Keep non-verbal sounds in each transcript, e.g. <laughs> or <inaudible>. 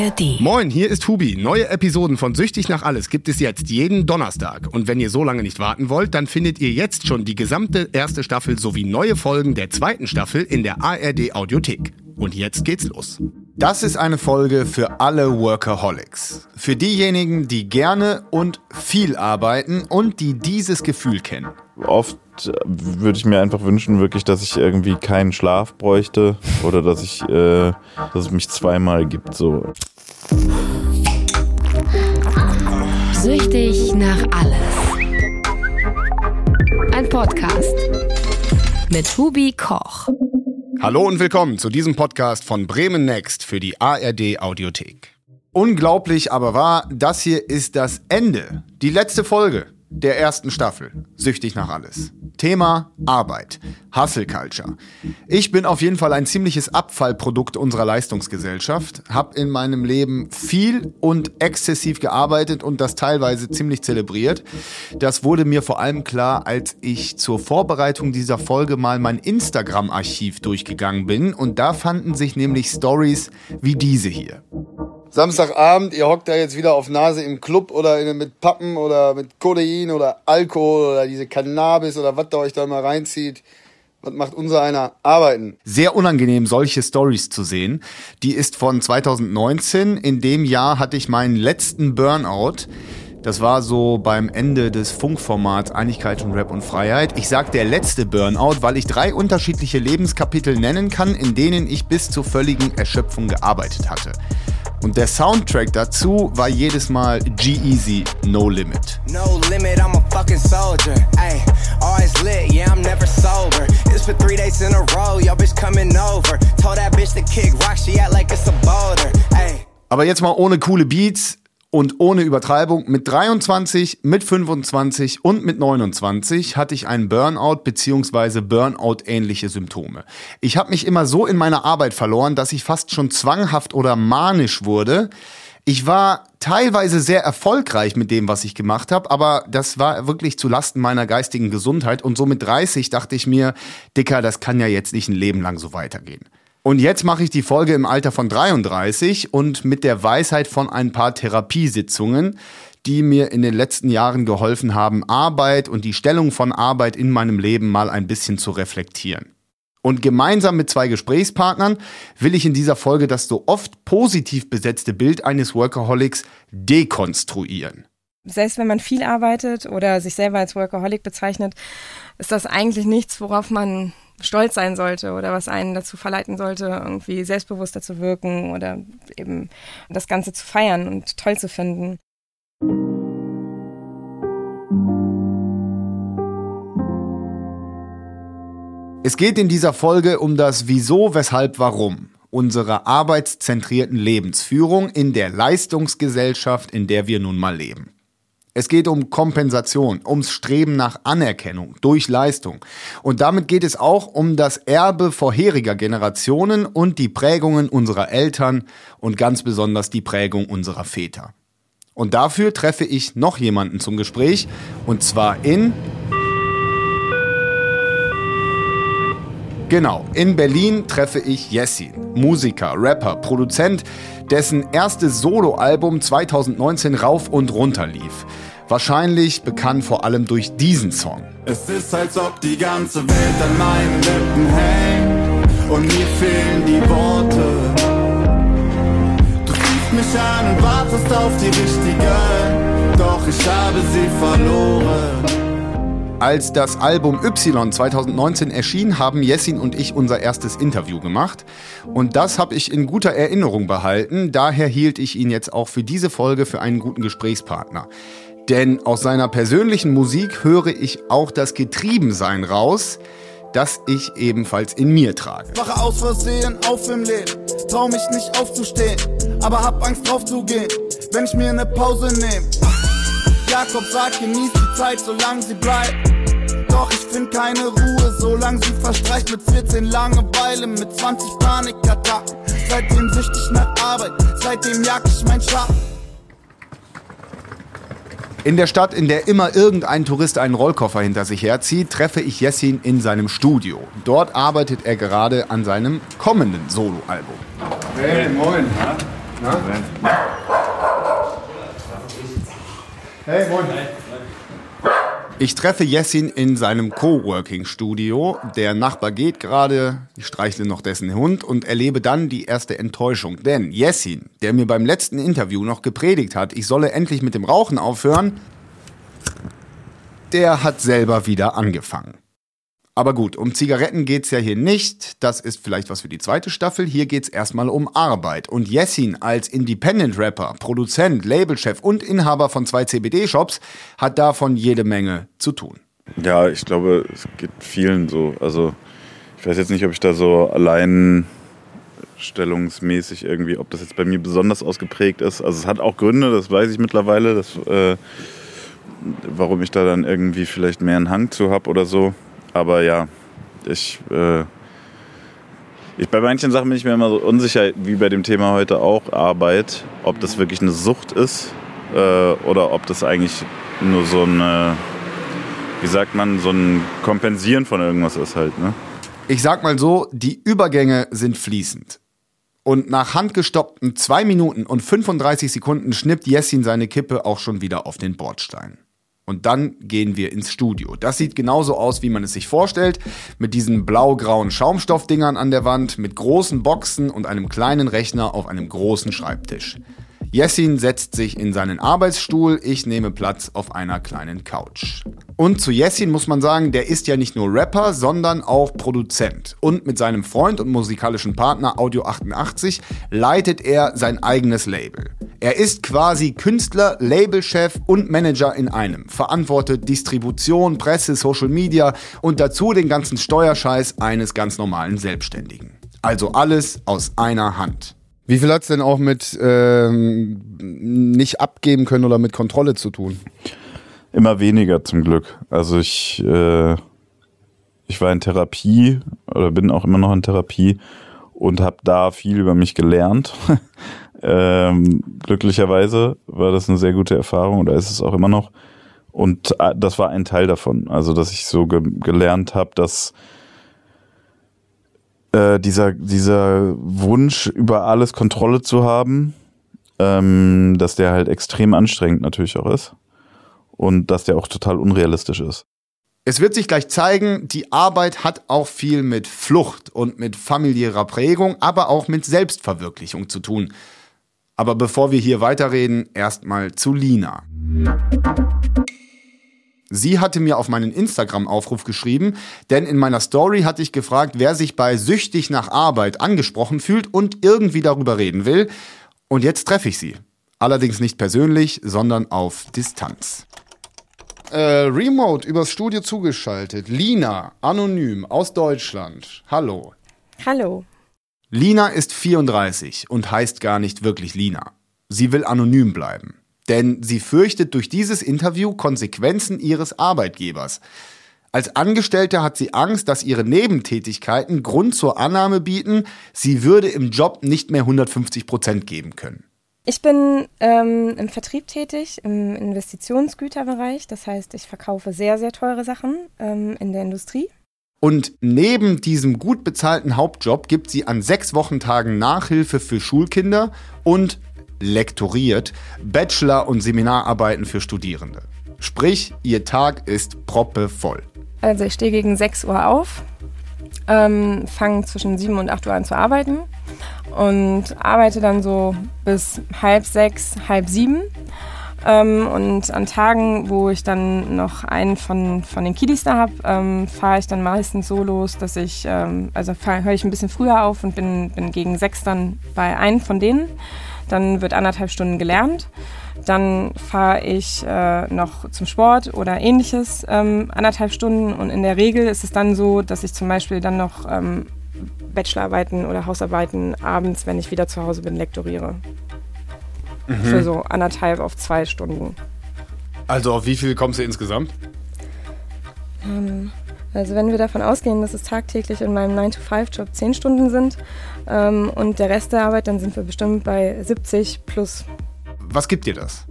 ARD. Moin, hier ist Hubi. Neue Episoden von Süchtig nach Alles gibt es jetzt jeden Donnerstag. Und wenn ihr so lange nicht warten wollt, dann findet ihr jetzt schon die gesamte erste Staffel sowie neue Folgen der zweiten Staffel in der ARD Audiothek. Und jetzt geht's los. Das ist eine Folge für alle Workaholics. Für diejenigen, die gerne und viel arbeiten und die dieses Gefühl kennen. Oft würde ich mir einfach wünschen, wirklich, dass ich irgendwie keinen Schlaf bräuchte oder dass ich, äh, dass es mich zweimal gibt. So. Süchtig nach alles. Ein Podcast mit Hubi Koch. Hallo und willkommen zu diesem Podcast von Bremen Next für die ARD Audiothek. Unglaublich aber wahr, das hier ist das Ende, die letzte Folge der ersten Staffel. Süchtig nach alles. Thema Arbeit. Hustle Culture. Ich bin auf jeden Fall ein ziemliches Abfallprodukt unserer Leistungsgesellschaft, Hab in meinem Leben viel und exzessiv gearbeitet und das teilweise ziemlich zelebriert. Das wurde mir vor allem klar, als ich zur Vorbereitung dieser Folge mal mein Instagram-Archiv durchgegangen bin und da fanden sich nämlich Stories wie diese hier. Samstagabend, ihr hockt da jetzt wieder auf Nase im Club oder in, mit Pappen oder mit Kodein oder Alkohol oder diese Cannabis oder was da euch da mal reinzieht. Was macht unser einer? Arbeiten. Sehr unangenehm, solche Stories zu sehen. Die ist von 2019. In dem Jahr hatte ich meinen letzten Burnout. Das war so beim Ende des Funkformats Einigkeit und Rap und Freiheit. Ich sag der letzte Burnout, weil ich drei unterschiedliche Lebenskapitel nennen kann, in denen ich bis zur völligen Erschöpfung gearbeitet hatte. Und der Soundtrack dazu war jedes Mal G-Easy No Limit. No limit, I'm a fucking soldier. Ay, always lit, yeah, I'm never sober. It's for three days in a row, yo bitch coming over. Told that bitch to kick rock, she act like it's a boulder. Ay. Aber jetzt mal ohne coole Beats, und ohne Übertreibung, mit 23, mit 25 und mit 29 hatte ich einen Burnout bzw. Burnout-ähnliche Symptome. Ich habe mich immer so in meiner Arbeit verloren, dass ich fast schon zwanghaft oder manisch wurde. Ich war teilweise sehr erfolgreich mit dem, was ich gemacht habe, aber das war wirklich zu Lasten meiner geistigen Gesundheit und so mit 30 dachte ich mir, Dicker, das kann ja jetzt nicht ein Leben lang so weitergehen. Und jetzt mache ich die Folge im Alter von 33 und mit der Weisheit von ein paar Therapiesitzungen, die mir in den letzten Jahren geholfen haben, Arbeit und die Stellung von Arbeit in meinem Leben mal ein bisschen zu reflektieren. Und gemeinsam mit zwei Gesprächspartnern will ich in dieser Folge das so oft positiv besetzte Bild eines Workaholics dekonstruieren. Selbst wenn man viel arbeitet oder sich selber als Workaholic bezeichnet, ist das eigentlich nichts, worauf man stolz sein sollte oder was einen dazu verleiten sollte, irgendwie selbstbewusster zu wirken oder eben das Ganze zu feiern und toll zu finden. Es geht in dieser Folge um das Wieso, Weshalb, Warum unserer arbeitszentrierten Lebensführung in der Leistungsgesellschaft, in der wir nun mal leben. Es geht um Kompensation, ums Streben nach Anerkennung durch Leistung. Und damit geht es auch um das Erbe vorheriger Generationen und die Prägungen unserer Eltern und ganz besonders die Prägung unserer Väter. Und dafür treffe ich noch jemanden zum Gespräch und zwar in Genau, in Berlin treffe ich Jessin, Musiker, Rapper, Produzent, dessen erstes Soloalbum 2019 rauf und runter lief. Wahrscheinlich bekannt vor allem durch diesen Song. Es ist, als ob die ganze Welt an meinen Lippen hängt und mir fehlen die Worte. Du siehst mich an und wartest auf die richtige, doch ich habe sie verloren. Als das Album Y 2019 erschien, haben Jessin und ich unser erstes Interview gemacht. Und das habe ich in guter Erinnerung behalten. Daher hielt ich ihn jetzt auch für diese Folge für einen guten Gesprächspartner. Denn aus seiner persönlichen Musik höre ich auch das Getriebensein raus, das ich ebenfalls in mir trage. Wache aus Versehen auf im Leben, trau mich nicht aufzustehen, aber hab Angst drauf zu gehen, wenn ich mir eine Pause nehme. Jakob sagt, genieß die Zeit, solange sie bleibt. Doch ich find keine Ruhe, solange sie verstreicht mit 14 Langeweile, mit 20 Panikattacken. Seitdem süchtig nach Arbeit, seitdem jag ich mein Schatten. In der Stadt, in der immer irgendein Tourist einen Rollkoffer hinter sich herzieht, treffe ich Jessin in seinem Studio. Dort arbeitet er gerade an seinem kommenden Soloalbum. Hey, moin. Hey, moin. Ich treffe Jessin in seinem Coworking-Studio. Der Nachbar geht gerade, ich streichle noch dessen Hund und erlebe dann die erste Enttäuschung. Denn Jessin, der mir beim letzten Interview noch gepredigt hat, ich solle endlich mit dem Rauchen aufhören, der hat selber wieder angefangen. Aber gut, um Zigaretten geht's ja hier nicht. Das ist vielleicht was für die zweite Staffel. Hier geht's erstmal um Arbeit. Und Jessin als Independent-Rapper, Produzent, Labelchef und Inhaber von zwei CBD-Shops hat davon jede Menge zu tun. Ja, ich glaube, es geht vielen so. Also ich weiß jetzt nicht, ob ich da so allein stellungsmäßig irgendwie, ob das jetzt bei mir besonders ausgeprägt ist. Also es hat auch Gründe, das weiß ich mittlerweile, dass, äh, warum ich da dann irgendwie vielleicht mehr einen Hang zu habe oder so. Aber ja, ich, äh, ich, bei manchen Sachen bin ich mir immer so unsicher, wie bei dem Thema heute auch, Arbeit, ob das wirklich eine Sucht ist äh, oder ob das eigentlich nur so ein, wie sagt man, so ein Kompensieren von irgendwas ist halt. Ne? Ich sag mal so, die Übergänge sind fließend. Und nach handgestoppten 2 Minuten und 35 Sekunden schnippt Jessin seine Kippe auch schon wieder auf den Bordstein. Und dann gehen wir ins Studio. Das sieht genauso aus, wie man es sich vorstellt, mit diesen blau-grauen Schaumstoffdingern an der Wand, mit großen Boxen und einem kleinen Rechner auf einem großen Schreibtisch. Jessin setzt sich in seinen Arbeitsstuhl, ich nehme Platz auf einer kleinen Couch. Und zu Jessin muss man sagen, der ist ja nicht nur Rapper, sondern auch Produzent. Und mit seinem Freund und musikalischen Partner Audio 88 leitet er sein eigenes Label. Er ist quasi Künstler, Labelchef und Manager in einem, verantwortet Distribution, Presse, Social Media und dazu den ganzen Steuerscheiß eines ganz normalen Selbstständigen. Also alles aus einer Hand. Wie viel hat es denn auch mit ähm, nicht abgeben können oder mit Kontrolle zu tun? Immer weniger zum Glück. Also ich, äh, ich war in Therapie oder bin auch immer noch in Therapie und habe da viel über mich gelernt. <laughs> ähm, glücklicherweise war das eine sehr gute Erfahrung oder ist es auch immer noch. Und äh, das war ein Teil davon. Also dass ich so ge gelernt habe, dass äh, dieser, dieser Wunsch, über alles Kontrolle zu haben, ähm, dass der halt extrem anstrengend natürlich auch ist. Und dass der auch total unrealistisch ist. Es wird sich gleich zeigen, die Arbeit hat auch viel mit Flucht und mit familiärer Prägung, aber auch mit Selbstverwirklichung zu tun. Aber bevor wir hier weiterreden, erstmal zu Lina. Sie hatte mir auf meinen Instagram-Aufruf geschrieben, denn in meiner Story hatte ich gefragt, wer sich bei Süchtig nach Arbeit angesprochen fühlt und irgendwie darüber reden will. Und jetzt treffe ich sie. Allerdings nicht persönlich, sondern auf Distanz. Äh, remote übers Studio zugeschaltet. Lina, anonym, aus Deutschland. Hallo. Hallo. Lina ist 34 und heißt gar nicht wirklich Lina. Sie will anonym bleiben denn sie fürchtet durch dieses Interview Konsequenzen ihres Arbeitgebers. Als Angestellte hat sie Angst, dass ihre Nebentätigkeiten Grund zur Annahme bieten, sie würde im Job nicht mehr 150 Prozent geben können. Ich bin ähm, im Vertrieb tätig, im Investitionsgüterbereich. Das heißt, ich verkaufe sehr, sehr teure Sachen ähm, in der Industrie. Und neben diesem gut bezahlten Hauptjob gibt sie an sechs Wochentagen Nachhilfe für Schulkinder und lektoriert Bachelor- und Seminararbeiten für Studierende. Sprich, ihr Tag ist proppevoll. Also ich stehe gegen 6 Uhr auf, ähm, fange zwischen 7 und 8 Uhr an zu arbeiten und arbeite dann so bis halb sechs, halb sieben. Ähm, und an Tagen, wo ich dann noch einen von, von den Kiddies da habe, ähm, fahre ich dann meistens so los, dass ich, ähm, also höre ich ein bisschen früher auf und bin, bin gegen sechs dann bei einem von denen. Dann wird anderthalb Stunden gelernt. Dann fahre ich äh, noch zum Sport oder ähnliches ähm, anderthalb Stunden. Und in der Regel ist es dann so, dass ich zum Beispiel dann noch ähm, Bachelorarbeiten oder Hausarbeiten abends, wenn ich wieder zu Hause bin, lektoriere. Mhm. Für so anderthalb auf zwei Stunden. Also auf wie viel kommst du insgesamt? Ähm, also wenn wir davon ausgehen, dass es tagtäglich in meinem 9-to-5-Job 10 Stunden sind ähm, und der Rest der Arbeit, dann sind wir bestimmt bei 70 plus. Was gibt dir das?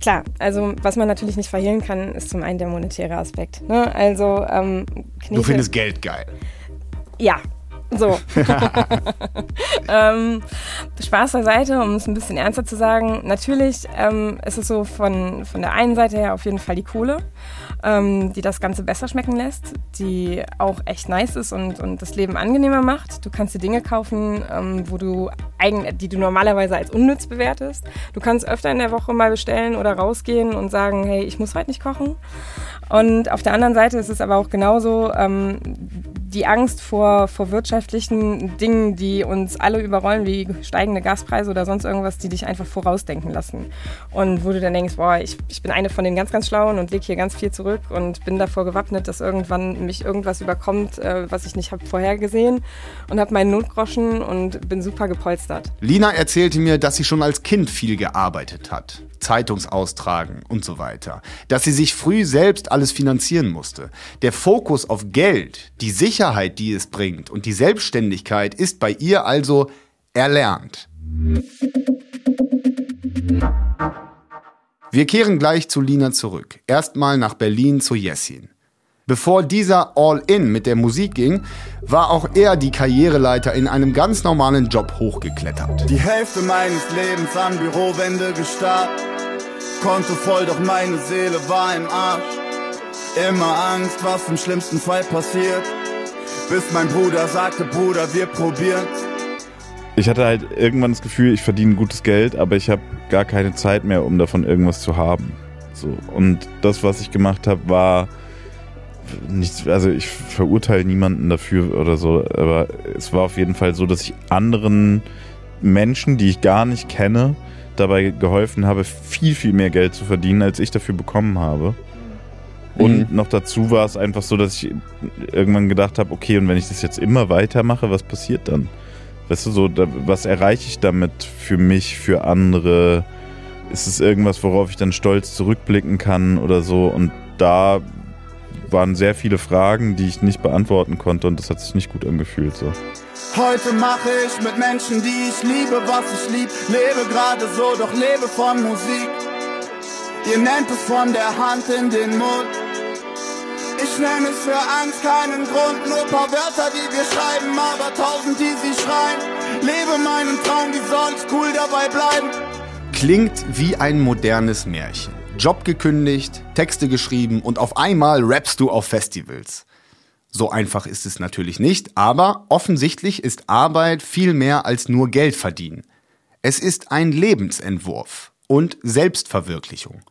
Klar, also was man natürlich nicht verhehlen kann, ist zum einen der monetäre Aspekt. Ne? Also ähm, Du findest Geld geil. Ja, so. <laughs> ähm, Spaß beiseite, um es ein bisschen ernster zu sagen. Natürlich ähm, ist es so von, von der einen Seite her auf jeden Fall die Kohle, ähm, die das Ganze besser schmecken lässt, die auch echt nice ist und, und das Leben angenehmer macht. Du kannst dir Dinge kaufen, ähm, wo du eigen, die du normalerweise als unnütz bewertest. Du kannst öfter in der Woche mal bestellen oder rausgehen und sagen, hey, ich muss heute nicht kochen. Und auf der anderen Seite ist es aber auch genauso, ähm, die Angst vor, vor wirtschaftlichen Dingen, die uns alle überrollen, wie steigende Gaspreise oder sonst irgendwas, die dich einfach vorausdenken lassen. Und wo du dann denkst, boah, ich, ich bin eine von den ganz, ganz Schlauen und lege hier ganz viel zurück und bin davor gewappnet, dass irgendwann mich irgendwas überkommt, äh, was ich nicht habe vorhergesehen und habe meinen Notgroschen und bin super gepolstert. Lina erzählte mir, dass sie schon als Kind viel gearbeitet hat. Zeitungsaustragen und so weiter. Dass sie sich früh selbst alles finanzieren musste. Der Fokus auf Geld, die Sicherheit, die es bringt und die Selbstständigkeit ist bei ihr also erlernt. Wir kehren gleich zu Lina zurück. Erstmal nach Berlin zu Jessin. Bevor dieser All-In mit der Musik ging, war auch er die Karriereleiter in einem ganz normalen Job hochgeklettert. Die Hälfte meines Lebens an Bürowände gestarrt. Konto voll, doch meine Seele war im Arsch. Immer Angst, was im schlimmsten Fall passiert. Bis mein Bruder sagte, Bruder, wir probieren. Ich hatte halt irgendwann das Gefühl, ich verdiene gutes Geld, aber ich habe gar keine Zeit mehr, um davon irgendwas zu haben. So. Und das, was ich gemacht habe, war nichts, also ich verurteile niemanden dafür oder so, aber es war auf jeden Fall so, dass ich anderen Menschen, die ich gar nicht kenne, dabei geholfen habe, viel, viel mehr Geld zu verdienen, als ich dafür bekommen habe. Und mhm. noch dazu war es einfach so, dass ich irgendwann gedacht habe, okay, und wenn ich das jetzt immer weitermache, was passiert dann? Weißt du, so, da, was erreiche ich damit für mich, für andere? Ist es irgendwas, worauf ich dann stolz zurückblicken kann oder so? Und da waren sehr viele Fragen, die ich nicht beantworten konnte und das hat sich nicht gut angefühlt. So. Heute mache ich mit Menschen, die ich liebe, was ich lieb. Lebe gerade so, doch lebe von Musik. Ihr nennt es von der Hand in den Mund. Ich nenne es für Angst keinen Grund, nur paar Wörter, die wir schreiben, aber tausend, die sie schreien. Lebe meinen Traum, wie soll's cool dabei bleiben? Klingt wie ein modernes Märchen. Job gekündigt, Texte geschrieben und auf einmal rappst du auf Festivals. So einfach ist es natürlich nicht, aber offensichtlich ist Arbeit viel mehr als nur Geld verdienen. Es ist ein Lebensentwurf und Selbstverwirklichung.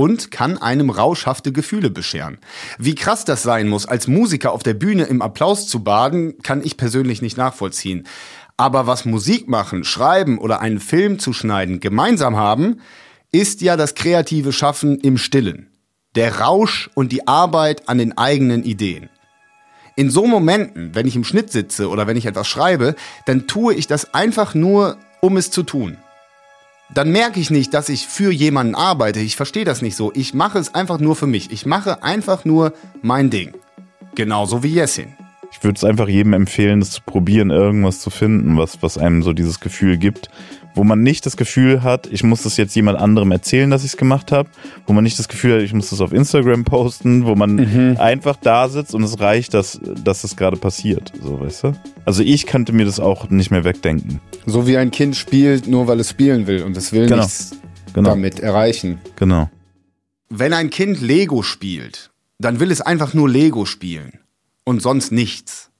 Und kann einem rauschhafte Gefühle bescheren. Wie krass das sein muss, als Musiker auf der Bühne im Applaus zu baden, kann ich persönlich nicht nachvollziehen. Aber was Musik machen, schreiben oder einen Film zu schneiden gemeinsam haben, ist ja das kreative Schaffen im Stillen. Der Rausch und die Arbeit an den eigenen Ideen. In so Momenten, wenn ich im Schnitt sitze oder wenn ich etwas schreibe, dann tue ich das einfach nur, um es zu tun. Dann merke ich nicht, dass ich für jemanden arbeite. Ich verstehe das nicht so. Ich mache es einfach nur für mich. Ich mache einfach nur mein Ding. Genauso wie Jessin. Ich würde es einfach jedem empfehlen, das zu probieren, irgendwas zu finden, was, was einem so dieses Gefühl gibt wo man nicht das Gefühl hat, ich muss das jetzt jemand anderem erzählen, dass ich es gemacht habe, wo man nicht das Gefühl hat, ich muss das auf Instagram posten, wo man mhm. einfach da sitzt und es reicht, dass, dass das gerade passiert, so weißt du? Also ich könnte mir das auch nicht mehr wegdenken. So wie ein Kind spielt, nur weil es spielen will und es will genau. nichts genau. damit erreichen. Genau. Wenn ein Kind Lego spielt, dann will es einfach nur Lego spielen und sonst nichts.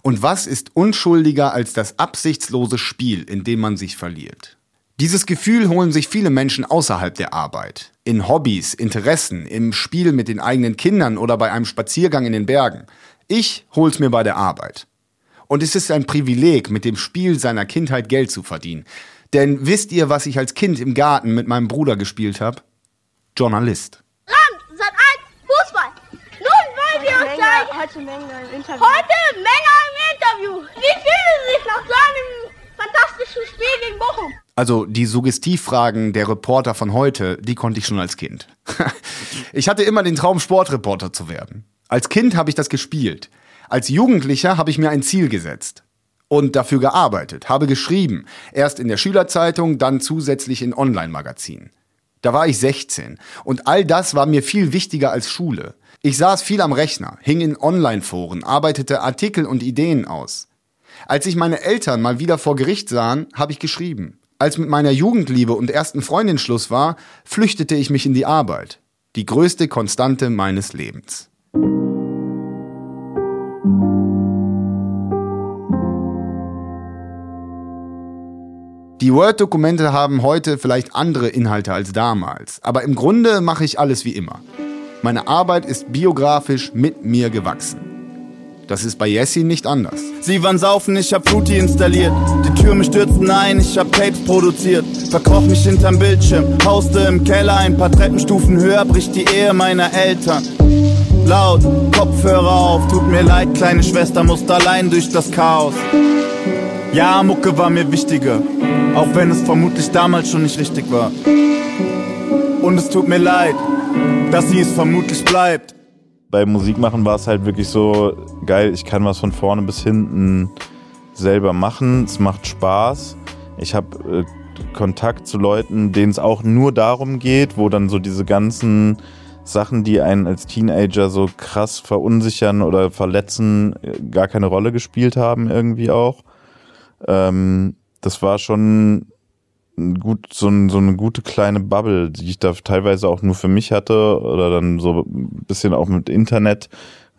Und was ist unschuldiger als das absichtslose Spiel, in dem man sich verliert? Dieses Gefühl holen sich viele Menschen außerhalb der Arbeit. In Hobbys, Interessen, im Spiel mit den eigenen Kindern oder bei einem Spaziergang in den Bergen. Ich hol's mir bei der Arbeit. Und es ist ein Privileg, mit dem Spiel seiner Kindheit Geld zu verdienen. Denn wisst ihr, was ich als Kind im Garten mit meinem Bruder gespielt habe? Journalist. Land, Sat 1, Fußball. Wir uns gleich... Heute Menge im Interview. Heute Menge Interview. Wie fühlen Sie sich nach so einem fantastischen Spiel gegen Bochum? Also die Suggestivfragen der Reporter von heute, die konnte ich schon als Kind. <laughs> ich hatte immer den Traum, Sportreporter zu werden. Als Kind habe ich das gespielt. Als Jugendlicher habe ich mir ein Ziel gesetzt und dafür gearbeitet, habe geschrieben, erst in der Schülerzeitung, dann zusätzlich in Online-Magazinen. Da war ich 16 und all das war mir viel wichtiger als Schule. Ich saß viel am Rechner, hing in Online-Foren, arbeitete Artikel und Ideen aus. Als sich meine Eltern mal wieder vor Gericht sahen, habe ich geschrieben. Als mit meiner Jugendliebe und ersten Freundin Schluss war, flüchtete ich mich in die Arbeit. Die größte Konstante meines Lebens. Die Word-Dokumente haben heute vielleicht andere Inhalte als damals, aber im Grunde mache ich alles wie immer. Meine Arbeit ist biografisch mit mir gewachsen. Das ist bei Jessie nicht anders. Sie waren saufen, ich hab Fruity installiert. Die Türme stürzten ein, ich hab Tapes produziert. Verkroch mich hinterm Bildschirm, hauste im Keller, ein paar Treppenstufen höher bricht die Ehe meiner Eltern. Laut, Kopfhörer auf, tut mir leid, kleine Schwester musste allein durch das Chaos. Ja, Mucke war mir wichtiger, auch wenn es vermutlich damals schon nicht richtig war. Und es tut mir leid, dass sie es vermutlich bleibt. Bei Musik machen war es halt wirklich so geil, ich kann was von vorne bis hinten selber machen. Es macht Spaß. Ich habe äh, Kontakt zu Leuten, denen es auch nur darum geht, wo dann so diese ganzen Sachen, die einen als Teenager so krass verunsichern oder verletzen, äh, gar keine Rolle gespielt haben irgendwie auch. Ähm, das war schon gut, so, ein, so eine gute kleine Bubble, die ich da teilweise auch nur für mich hatte oder dann so ein bisschen auch mit Internet,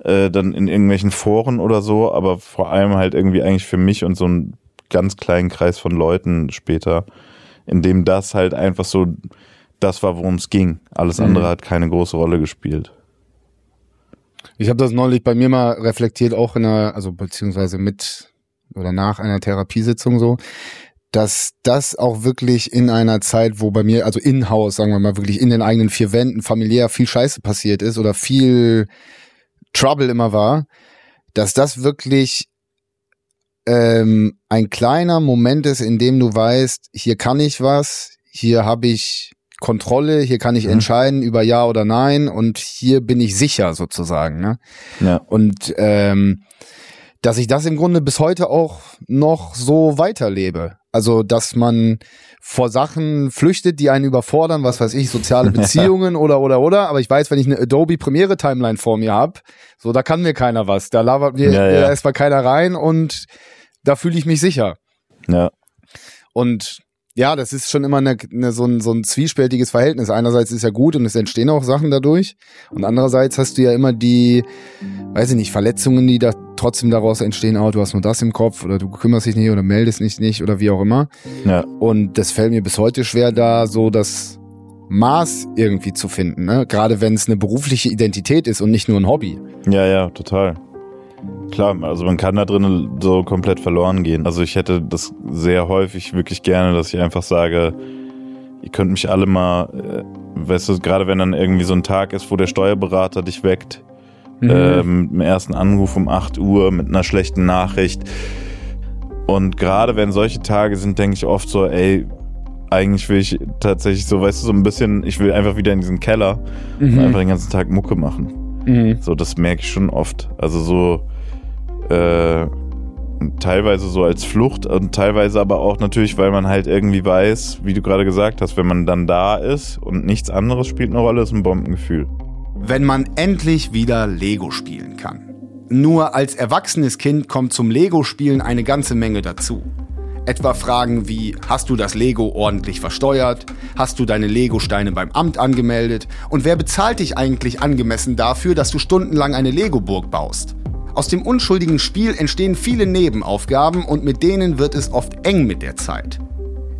äh, dann in irgendwelchen Foren oder so, aber vor allem halt irgendwie eigentlich für mich und so einen ganz kleinen Kreis von Leuten später, in dem das halt einfach so das war, worum es ging. Alles andere mhm. hat keine große Rolle gespielt. Ich habe das neulich bei mir mal reflektiert, auch in einer, also beziehungsweise mit oder nach einer Therapiesitzung so, dass das auch wirklich in einer Zeit, wo bei mir, also in-house, sagen wir mal, wirklich in den eigenen vier Wänden familiär viel Scheiße passiert ist oder viel Trouble immer war, dass das wirklich ähm, ein kleiner Moment ist, in dem du weißt, hier kann ich was, hier habe ich Kontrolle, hier kann ich mhm. entscheiden über Ja oder Nein und hier bin ich sicher sozusagen. Ne? Ja. Und ähm, dass ich das im Grunde bis heute auch noch so weiterlebe. Also, dass man vor Sachen flüchtet, die einen überfordern, was weiß ich, soziale <laughs> Beziehungen oder oder oder. Aber ich weiß, wenn ich eine Adobe Premiere Timeline vor mir hab, so da kann mir keiner was. Da labert mir ja, ja. erstmal keiner rein und da fühle ich mich sicher. Ja. Und ja, das ist schon immer eine, eine, so, ein, so ein zwiespältiges Verhältnis. Einerseits ist ja gut und es entstehen auch Sachen dadurch. Und andererseits hast du ja immer die, weiß ich nicht, Verletzungen, die da trotzdem daraus entstehen. Oh, du hast nur das im Kopf oder du kümmerst dich nicht oder meldest dich nicht oder wie auch immer. Ja. Und das fällt mir bis heute schwer, da so das Maß irgendwie zu finden. Ne? Gerade wenn es eine berufliche Identität ist und nicht nur ein Hobby. Ja, ja, total. Klar, also man kann da drinnen so komplett verloren gehen. Also ich hätte das sehr häufig wirklich gerne, dass ich einfach sage, ihr könnt mich alle mal, äh, weißt du, gerade wenn dann irgendwie so ein Tag ist, wo der Steuerberater dich weckt, mhm. äh, mit dem ersten Anruf um 8 Uhr, mit einer schlechten Nachricht. Und gerade wenn solche Tage sind, denke ich oft so, ey, eigentlich will ich tatsächlich so, weißt du, so ein bisschen, ich will einfach wieder in diesen Keller mhm. und einfach den ganzen Tag Mucke machen. Mhm. So, das merke ich schon oft. Also so, äh, teilweise so als Flucht und teilweise aber auch natürlich, weil man halt irgendwie weiß, wie du gerade gesagt hast, wenn man dann da ist und nichts anderes spielt eine Rolle, ist ein Bombengefühl. Wenn man endlich wieder Lego spielen kann. Nur als erwachsenes Kind kommt zum Lego-Spielen eine ganze Menge dazu. Etwa Fragen wie, hast du das Lego ordentlich versteuert? Hast du deine Lego-Steine beim Amt angemeldet? Und wer bezahlt dich eigentlich angemessen dafür, dass du stundenlang eine Lego-Burg baust? Aus dem unschuldigen Spiel entstehen viele Nebenaufgaben und mit denen wird es oft eng mit der Zeit.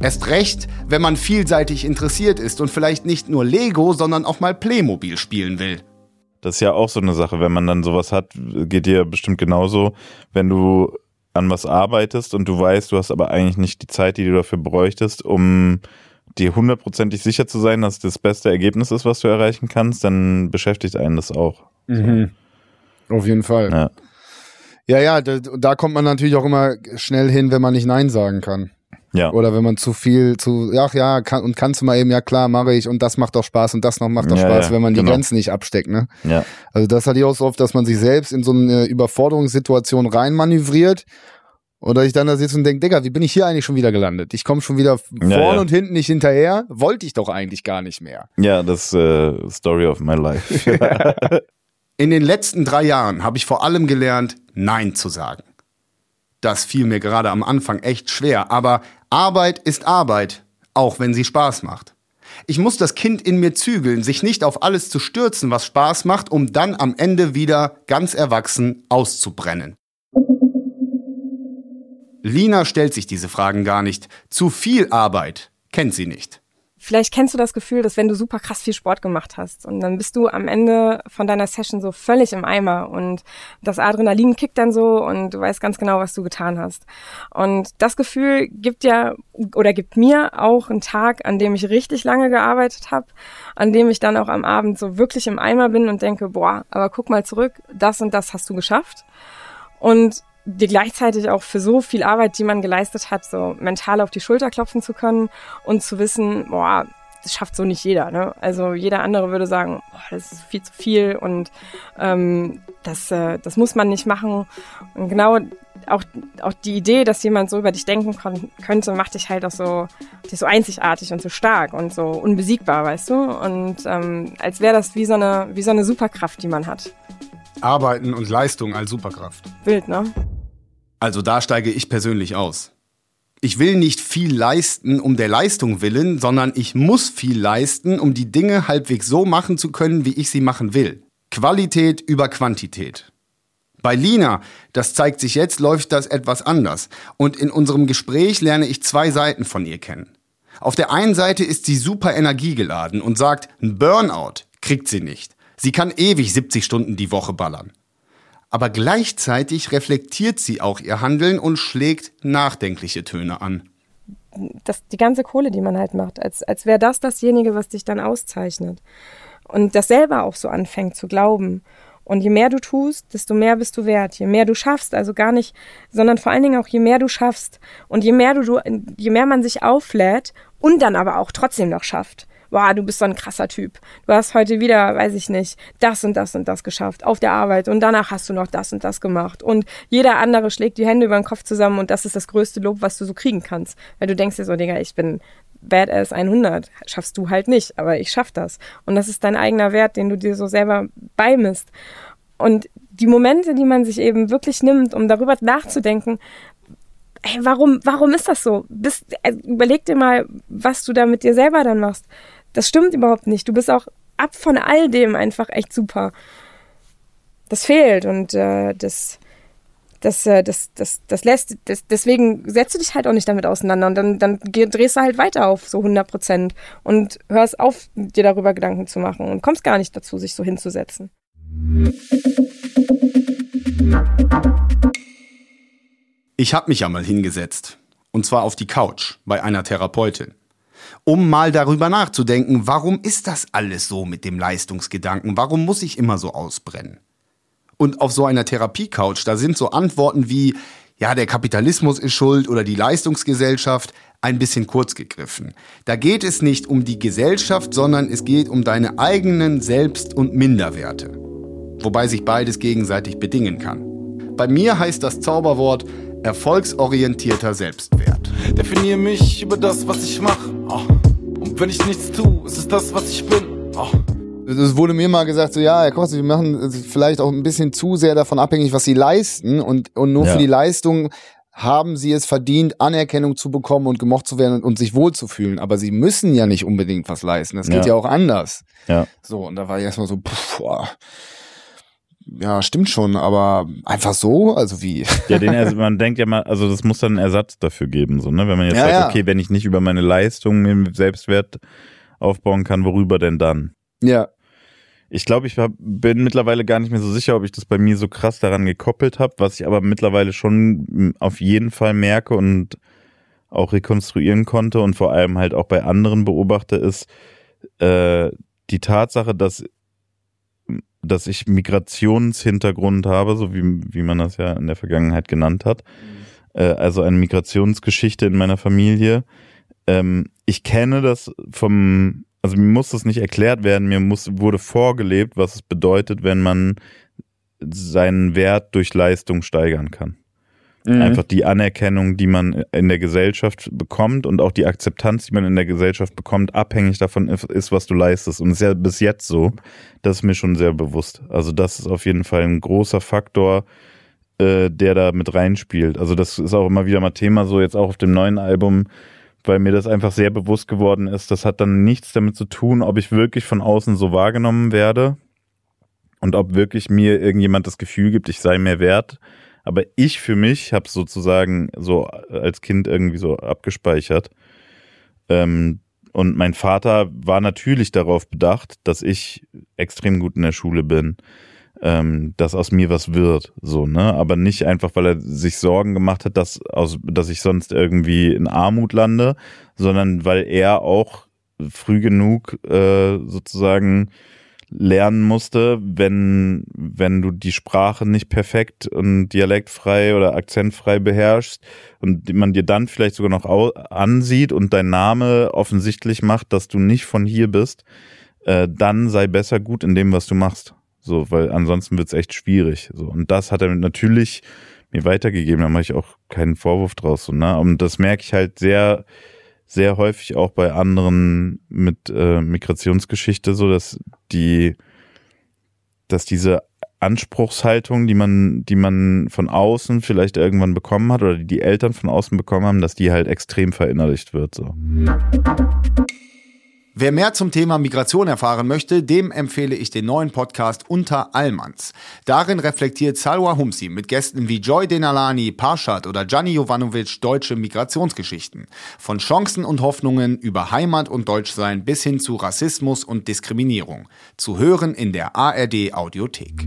Erst recht, wenn man vielseitig interessiert ist und vielleicht nicht nur Lego, sondern auch mal Playmobil spielen will. Das ist ja auch so eine Sache, wenn man dann sowas hat, geht dir bestimmt genauso, wenn du an was arbeitest und du weißt, du hast aber eigentlich nicht die Zeit, die du dafür bräuchtest, um dir hundertprozentig sicher zu sein, dass das beste Ergebnis ist, was du erreichen kannst, dann beschäftigt einen das auch. Mhm. Auf jeden Fall. Ja. Ja, ja, da, da kommt man natürlich auch immer schnell hin, wenn man nicht Nein sagen kann. Ja. Oder wenn man zu viel zu, ach ja, kann, und kannst du mal eben, ja klar, mache ich und das macht doch Spaß und das noch macht doch ja, Spaß, ja, wenn man die genau. Grenzen nicht absteckt, ne? Ja. Also das hatte ich auch so oft, dass man sich selbst in so eine Überforderungssituation reinmanövriert oder ich dann da sitze und denke, Digga, wie bin ich hier eigentlich schon wieder gelandet? Ich komme schon wieder vorne ja, und hinten nicht hinterher. Wollte ich doch eigentlich gar nicht mehr. Ja, das äh, Story of my life. <laughs> In den letzten drei Jahren habe ich vor allem gelernt, Nein zu sagen. Das fiel mir gerade am Anfang echt schwer, aber Arbeit ist Arbeit, auch wenn sie Spaß macht. Ich muss das Kind in mir zügeln, sich nicht auf alles zu stürzen, was Spaß macht, um dann am Ende wieder ganz erwachsen auszubrennen. Lina stellt sich diese Fragen gar nicht. Zu viel Arbeit kennt sie nicht. Vielleicht kennst du das Gefühl, dass wenn du super krass viel Sport gemacht hast und dann bist du am Ende von deiner Session so völlig im Eimer und das Adrenalin kickt dann so und du weißt ganz genau, was du getan hast. Und das Gefühl gibt ja oder gibt mir auch einen Tag, an dem ich richtig lange gearbeitet habe, an dem ich dann auch am Abend so wirklich im Eimer bin und denke, boah, aber guck mal zurück, das und das hast du geschafft. Und dir gleichzeitig auch für so viel Arbeit, die man geleistet hat, so mental auf die Schulter klopfen zu können und zu wissen, boah, das schafft so nicht jeder. Ne? Also jeder andere würde sagen, boah, das ist viel zu viel und ähm, das, äh, das muss man nicht machen. Und genau auch, auch die Idee, dass jemand so über dich denken könnte, macht dich halt auch so, dich so einzigartig und so stark und so unbesiegbar, weißt du? Und ähm, als wäre das wie so, eine, wie so eine Superkraft, die man hat. Arbeiten und Leistung als Superkraft. Wild, ne? Also da steige ich persönlich aus. Ich will nicht viel leisten um der Leistung willen, sondern ich muss viel leisten, um die Dinge halbwegs so machen zu können, wie ich sie machen will. Qualität über Quantität. Bei Lina, das zeigt sich jetzt, läuft das etwas anders. Und in unserem Gespräch lerne ich zwei Seiten von ihr kennen. Auf der einen Seite ist sie super energiegeladen und sagt, ein Burnout kriegt sie nicht. Sie kann ewig 70 Stunden die Woche ballern aber gleichzeitig reflektiert sie auch ihr Handeln und schlägt nachdenkliche Töne an. Das, die ganze Kohle, die man halt macht, als, als wäre das dasjenige, was dich dann auszeichnet. Und das selber auch so anfängt zu glauben. Und je mehr du tust, desto mehr bist du wert. Je mehr du schaffst, also gar nicht, sondern vor allen Dingen auch je mehr du schaffst und je mehr du, je mehr man sich auflädt und dann aber auch trotzdem noch schafft boah, du bist so ein krasser Typ. Du hast heute wieder, weiß ich nicht, das und das und das geschafft auf der Arbeit und danach hast du noch das und das gemacht. Und jeder andere schlägt die Hände über den Kopf zusammen und das ist das größte Lob, was du so kriegen kannst. Weil du denkst dir so, Digga, ich bin Badass 100. Schaffst du halt nicht, aber ich schaff das. Und das ist dein eigener Wert, den du dir so selber beimisst. Und die Momente, die man sich eben wirklich nimmt, um darüber nachzudenken, hey, warum, warum ist das so? Bist, äh, überleg dir mal, was du da mit dir selber dann machst. Das stimmt überhaupt nicht. Du bist auch ab von all dem einfach echt super. Das fehlt und äh, das, das, äh, das, das, das lässt, das, deswegen setzt du dich halt auch nicht damit auseinander und dann, dann drehst du halt weiter auf so 100 Prozent und hörst auf, dir darüber Gedanken zu machen und kommst gar nicht dazu, sich so hinzusetzen. Ich habe mich ja mal hingesetzt. Und zwar auf die Couch bei einer Therapeutin um mal darüber nachzudenken, warum ist das alles so mit dem Leistungsgedanken? Warum muss ich immer so ausbrennen? Und auf so einer Therapiecouch, da sind so Antworten wie, ja, der Kapitalismus ist schuld oder die Leistungsgesellschaft ein bisschen kurz gegriffen. Da geht es nicht um die Gesellschaft, sondern es geht um deine eigenen Selbst- und Minderwerte. Wobei sich beides gegenseitig bedingen kann. Bei mir heißt das Zauberwort erfolgsorientierter Selbstwert. Definiere mich über das, was ich mache. Oh. Und wenn ich nichts tue, ist es das, was ich bin. Oh. Es wurde mir mal gesagt, so ja, Herr Koch, wir machen vielleicht auch ein bisschen zu sehr davon abhängig, was Sie leisten und, und nur ja. für die Leistung haben sie es verdient, Anerkennung zu bekommen und gemocht zu werden und, und sich wohlzufühlen. Aber sie müssen ja nicht unbedingt was leisten. Das geht ja, ja auch anders. Ja. So, und da war ich erstmal so, pff, boah ja, stimmt schon, aber einfach so, also wie? Ja, den, man denkt ja mal, also das muss dann einen Ersatz dafür geben, so, ne? Wenn man jetzt ja, sagt, ja. okay, wenn ich nicht über meine Leistung mir Selbstwert aufbauen kann, worüber denn dann? Ja. Ich glaube, ich hab, bin mittlerweile gar nicht mehr so sicher, ob ich das bei mir so krass daran gekoppelt habe, was ich aber mittlerweile schon auf jeden Fall merke und auch rekonstruieren konnte und vor allem halt auch bei anderen beobachte, ist äh, die Tatsache, dass dass ich Migrationshintergrund habe, so wie, wie man das ja in der Vergangenheit genannt hat. Mhm. Äh, also eine Migrationsgeschichte in meiner Familie. Ähm, ich kenne das vom, also mir muss das nicht erklärt werden, mir muss, wurde vorgelebt, was es bedeutet, wenn man seinen Wert durch Leistung steigern kann. Mhm. Einfach die Anerkennung, die man in der Gesellschaft bekommt und auch die Akzeptanz, die man in der Gesellschaft bekommt, abhängig davon ist, was du leistest. Und es ist ja bis jetzt so, das ist mir schon sehr bewusst. Also das ist auf jeden Fall ein großer Faktor äh, der da mit reinspielt. Also das ist auch immer wieder mal Thema, so jetzt auch auf dem neuen Album, weil mir das einfach sehr bewusst geworden ist. Das hat dann nichts damit zu tun, ob ich wirklich von außen so wahrgenommen werde und ob wirklich mir irgendjemand das Gefühl gibt, ich sei mehr wert. Aber ich für mich habe sozusagen so als Kind irgendwie so abgespeichert. Ähm, und mein Vater war natürlich darauf bedacht, dass ich extrem gut in der Schule bin ähm, dass aus mir was wird, so, ne? Aber nicht einfach, weil er sich Sorgen gemacht hat, dass, aus, dass ich sonst irgendwie in Armut lande, sondern weil er auch früh genug äh, sozusagen lernen musste, wenn, wenn du die Sprache nicht perfekt und dialektfrei oder akzentfrei beherrschst und man dir dann vielleicht sogar noch ansieht und dein Name offensichtlich macht, dass du nicht von hier bist, äh, dann sei besser gut in dem, was du machst. So, weil ansonsten wird's echt schwierig. So. Und das hat er natürlich mir weitergegeben, da mache ich auch keinen Vorwurf draus. So, ne? Und das merke ich halt sehr, sehr häufig auch bei anderen mit äh, Migrationsgeschichte, so dass die, dass diese Anspruchshaltung, die man, die man von außen vielleicht irgendwann bekommen hat oder die die Eltern von außen bekommen haben, dass die halt extrem verinnerlicht wird. So. Wer mehr zum Thema Migration erfahren möchte, dem empfehle ich den neuen Podcast Unter Allmanns. Darin reflektiert Salwa Humsi mit Gästen wie Joy Denalani, Parshad oder Gianni Jovanovic deutsche Migrationsgeschichten. Von Chancen und Hoffnungen über Heimat und Deutschsein bis hin zu Rassismus und Diskriminierung. Zu hören in der ARD Audiothek.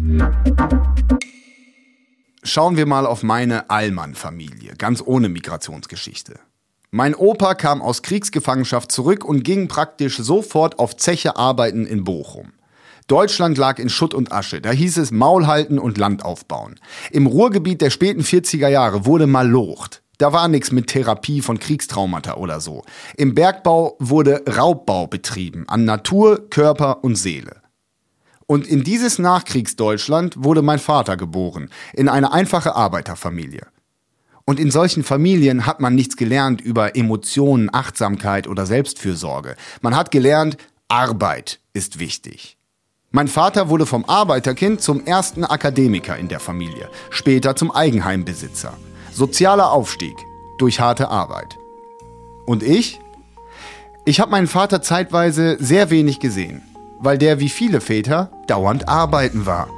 Schauen wir mal auf meine Allmann-Familie, ganz ohne Migrationsgeschichte. Mein Opa kam aus Kriegsgefangenschaft zurück und ging praktisch sofort auf Zeche arbeiten in Bochum. Deutschland lag in Schutt und Asche. Da hieß es Maul halten und Land aufbauen. Im Ruhrgebiet der späten 40er Jahre wurde mal locht. Da war nichts mit Therapie von Kriegstraumata oder so. Im Bergbau wurde Raubbau betrieben an Natur, Körper und Seele. Und in dieses Nachkriegsdeutschland wurde mein Vater geboren, in eine einfache Arbeiterfamilie. Und in solchen Familien hat man nichts gelernt über Emotionen, Achtsamkeit oder Selbstfürsorge. Man hat gelernt, Arbeit ist wichtig. Mein Vater wurde vom Arbeiterkind zum ersten Akademiker in der Familie, später zum Eigenheimbesitzer. Sozialer Aufstieg durch harte Arbeit. Und ich? Ich habe meinen Vater zeitweise sehr wenig gesehen, weil der wie viele Väter dauernd arbeiten war.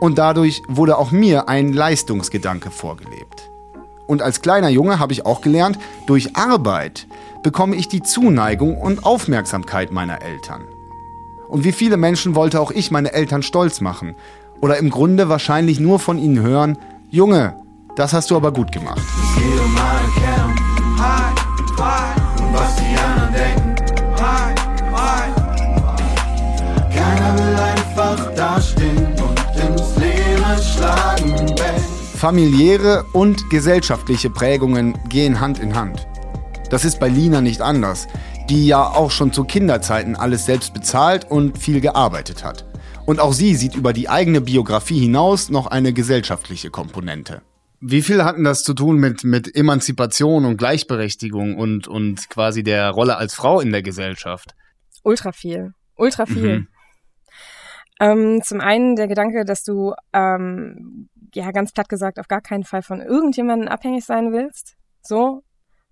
Und dadurch wurde auch mir ein Leistungsgedanke vorgelebt. Und als kleiner Junge habe ich auch gelernt, durch Arbeit bekomme ich die Zuneigung und Aufmerksamkeit meiner Eltern. Und wie viele Menschen wollte auch ich meine Eltern stolz machen. Oder im Grunde wahrscheinlich nur von ihnen hören, Junge, das hast du aber gut gemacht. Familiäre und gesellschaftliche Prägungen gehen Hand in Hand. Das ist bei Lina nicht anders, die ja auch schon zu Kinderzeiten alles selbst bezahlt und viel gearbeitet hat. Und auch sie sieht über die eigene Biografie hinaus noch eine gesellschaftliche Komponente. Wie viel hatten das zu tun mit, mit Emanzipation und Gleichberechtigung und, und quasi der Rolle als Frau in der Gesellschaft? Ultra viel. Ultra viel. Mhm. Ähm, zum einen der Gedanke, dass du ähm, ja, ganz platt gesagt, auf gar keinen Fall von irgendjemandem abhängig sein willst. So,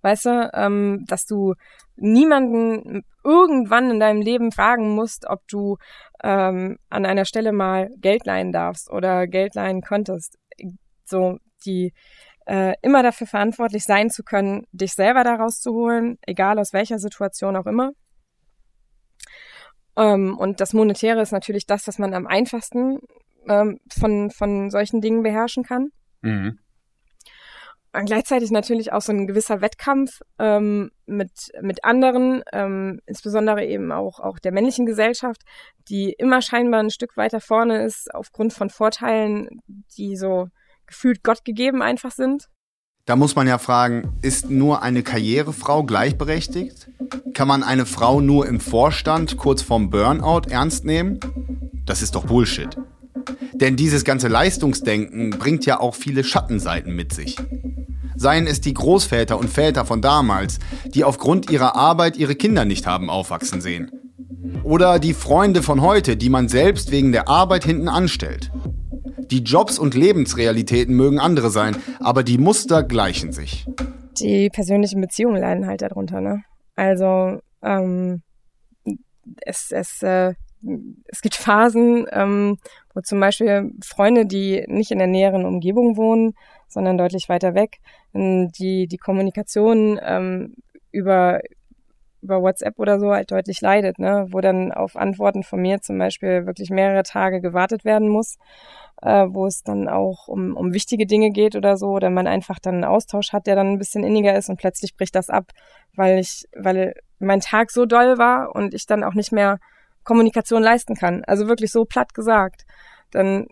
weißt du, ähm, dass du niemanden irgendwann in deinem Leben fragen musst, ob du ähm, an einer Stelle mal Geld leihen darfst oder Geld leihen konntest. So, die äh, immer dafür verantwortlich sein zu können, dich selber da rauszuholen, egal aus welcher Situation auch immer. Ähm, und das Monetäre ist natürlich das, was man am einfachsten ähm, von, von solchen Dingen beherrschen kann. Mhm. Und gleichzeitig natürlich auch so ein gewisser Wettkampf ähm, mit, mit anderen, ähm, insbesondere eben auch, auch der männlichen Gesellschaft, die immer scheinbar ein Stück weiter vorne ist, aufgrund von Vorteilen, die so gefühlt Gott gegeben einfach sind. Da muss man ja fragen, ist nur eine Karrierefrau gleichberechtigt? Kann man eine Frau nur im Vorstand kurz vorm Burnout ernst nehmen? Das ist doch Bullshit. Denn dieses ganze Leistungsdenken bringt ja auch viele Schattenseiten mit sich. Seien es die Großväter und Väter von damals, die aufgrund ihrer Arbeit ihre Kinder nicht haben aufwachsen sehen. Oder die Freunde von heute, die man selbst wegen der Arbeit hinten anstellt. Die Jobs und Lebensrealitäten mögen andere sein, aber die Muster gleichen sich. Die persönlichen Beziehungen leiden halt darunter, ne? Also ähm, es, es, äh, es gibt Phasen, ähm, wo zum Beispiel Freunde, die nicht in der näheren Umgebung wohnen, sondern deutlich weiter weg, die die Kommunikation ähm, über über WhatsApp oder so halt deutlich leidet, ne? wo dann auf Antworten von mir zum Beispiel wirklich mehrere Tage gewartet werden muss, äh, wo es dann auch um, um wichtige Dinge geht oder so, oder man einfach dann einen Austausch hat, der dann ein bisschen inniger ist und plötzlich bricht das ab, weil ich, weil mein Tag so doll war und ich dann auch nicht mehr Kommunikation leisten kann. Also wirklich so platt gesagt. Dann,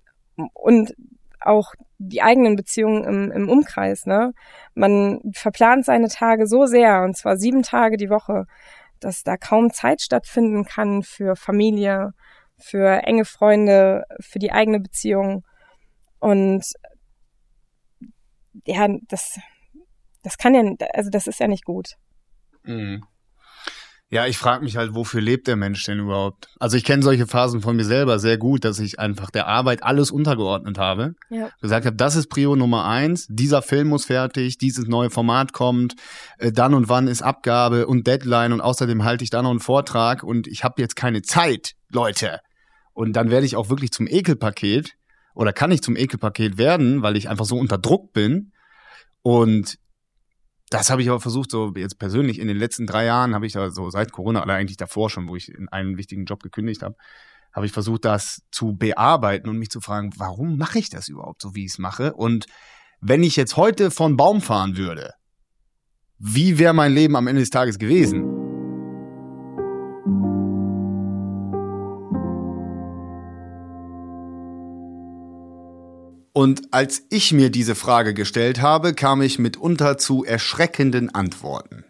und auch die eigenen Beziehungen im, im Umkreis, ne? Man verplant seine Tage so sehr, und zwar sieben Tage die Woche, dass da kaum Zeit stattfinden kann für Familie, für enge Freunde, für die eigene Beziehung. Und ja, das, das kann ja, also das ist ja nicht gut. Mhm. Ja, ich frage mich halt, wofür lebt der Mensch denn überhaupt? Also ich kenne solche Phasen von mir selber sehr gut, dass ich einfach der Arbeit alles untergeordnet habe. Ja. Gesagt habe, das ist Prio Nummer eins, dieser Film muss fertig, dieses neue Format kommt, äh, dann und wann ist Abgabe und Deadline und außerdem halte ich da noch einen Vortrag und ich habe jetzt keine Zeit, Leute. Und dann werde ich auch wirklich zum Ekelpaket oder kann ich zum Ekelpaket werden, weil ich einfach so unter Druck bin. Und das habe ich aber versucht, so jetzt persönlich in den letzten drei Jahren habe ich da so seit Corona oder eigentlich davor schon, wo ich in einen wichtigen Job gekündigt habe, habe ich versucht, das zu bearbeiten und mich zu fragen, warum mache ich das überhaupt so, wie ich es mache? Und wenn ich jetzt heute von Baum fahren würde, wie wäre mein Leben am Ende des Tages gewesen? Und als ich mir diese Frage gestellt habe, kam ich mitunter zu erschreckenden Antworten.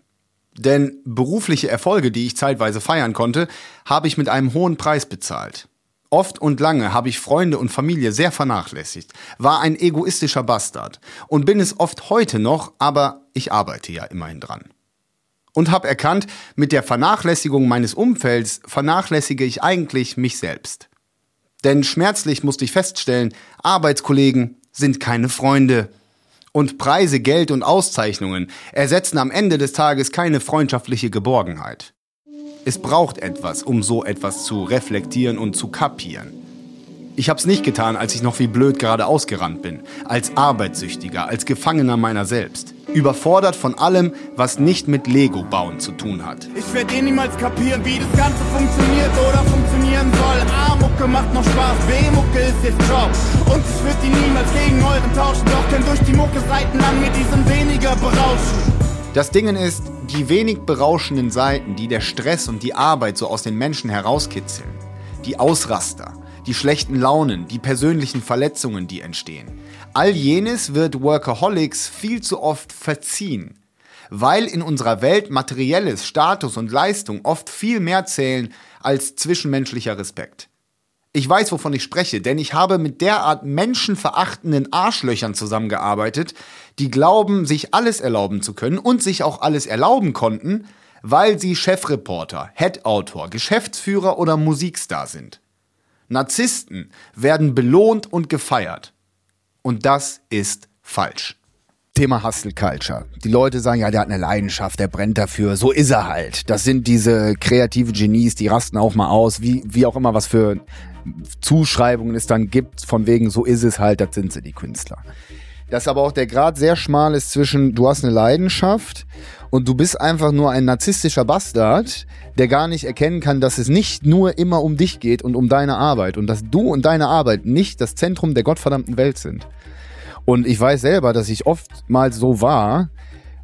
Denn berufliche Erfolge, die ich zeitweise feiern konnte, habe ich mit einem hohen Preis bezahlt. Oft und lange habe ich Freunde und Familie sehr vernachlässigt, war ein egoistischer Bastard und bin es oft heute noch, aber ich arbeite ja immerhin dran. Und habe erkannt, mit der Vernachlässigung meines Umfelds vernachlässige ich eigentlich mich selbst. Denn schmerzlich musste ich feststellen, Arbeitskollegen sind keine Freunde. Und Preise, Geld und Auszeichnungen ersetzen am Ende des Tages keine freundschaftliche Geborgenheit. Es braucht etwas, um so etwas zu reflektieren und zu kapieren. Ich hab's nicht getan, als ich noch wie blöd gerade ausgerannt bin, als Arbeitssüchtiger, als Gefangener meiner selbst. Überfordert von allem, was nicht mit Lego bauen zu tun hat. Ich werde eh niemals kapieren, wie das Ganze funktioniert oder funktionieren soll. A-Mucke macht noch Spaß, B-Mucke ist jetzt Job. Und ich würde die niemals gegen euren tauschen, doch kenn durch die Mucke Seiten an mir, die sind weniger berauschend. Das Ding ist, die wenig berauschenden Seiten, die der Stress und die Arbeit so aus den Menschen herauskitzeln, die Ausraster, die schlechten Launen, die persönlichen Verletzungen, die entstehen. All jenes wird Workaholics viel zu oft verziehen, weil in unserer Welt materielles, Status und Leistung oft viel mehr zählen als zwischenmenschlicher Respekt. Ich weiß, wovon ich spreche, denn ich habe mit derart menschenverachtenden Arschlöchern zusammengearbeitet, die glauben, sich alles erlauben zu können und sich auch alles erlauben konnten, weil sie Chefreporter, Headautor, Geschäftsführer oder Musikstar sind. Narzissten werden belohnt und gefeiert. Und das ist falsch. Thema Hustle Culture. Die Leute sagen, ja, der hat eine Leidenschaft, der brennt dafür. So ist er halt. Das sind diese kreative Genies, die rasten auch mal aus, wie, wie auch immer was für Zuschreibungen es dann gibt, von wegen, so ist es halt, das sind sie, die Künstler. Dass aber auch der Grad sehr schmal ist zwischen, du hast eine Leidenschaft und du bist einfach nur ein narzisstischer Bastard, der gar nicht erkennen kann, dass es nicht nur immer um dich geht und um deine Arbeit und dass du und deine Arbeit nicht das Zentrum der gottverdammten Welt sind. Und ich weiß selber, dass ich oftmals so war,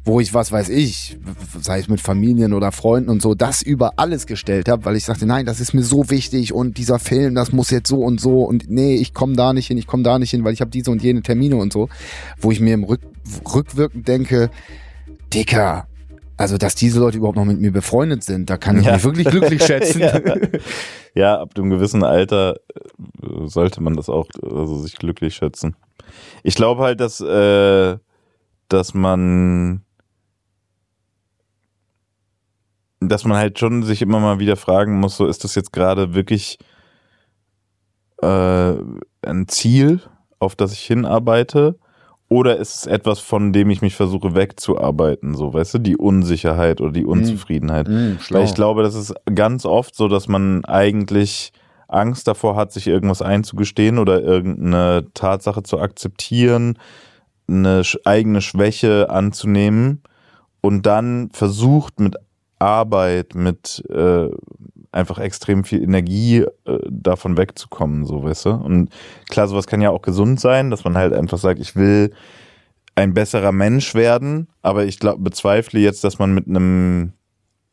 wo ich, was weiß ich, sei es mit Familien oder Freunden und so, das über alles gestellt habe, weil ich sagte, nein, das ist mir so wichtig und dieser Film, das muss jetzt so und so und nee, ich komme da nicht hin, ich komme da nicht hin, weil ich habe diese und jene Termine und so, wo ich mir im Rück, rückwirkend denke, Dicker, also dass diese Leute überhaupt noch mit mir befreundet sind, da kann ich ja. mich wirklich glücklich <laughs> schätzen. ja. ja, ab einem gewissen Alter äh, sollte man das auch, also sich glücklich schätzen. Ich glaube halt, dass, äh, dass man dass man halt schon sich immer mal wieder fragen muss, so ist das jetzt gerade wirklich äh, ein Ziel? auf das ich hinarbeite? Oder ist es etwas, von dem ich mich versuche wegzuarbeiten, so, weißt du, die Unsicherheit oder die Unzufriedenheit? Mm. Weil ich glaube, das ist ganz oft so, dass man eigentlich Angst davor hat, sich irgendwas einzugestehen oder irgendeine Tatsache zu akzeptieren, eine eigene Schwäche anzunehmen und dann versucht mit Arbeit, mit äh, einfach extrem viel Energie äh, davon wegzukommen, so weißt du. Und klar, sowas kann ja auch gesund sein, dass man halt einfach sagt, ich will ein besserer Mensch werden, aber ich glaube, bezweifle jetzt, dass man mit einem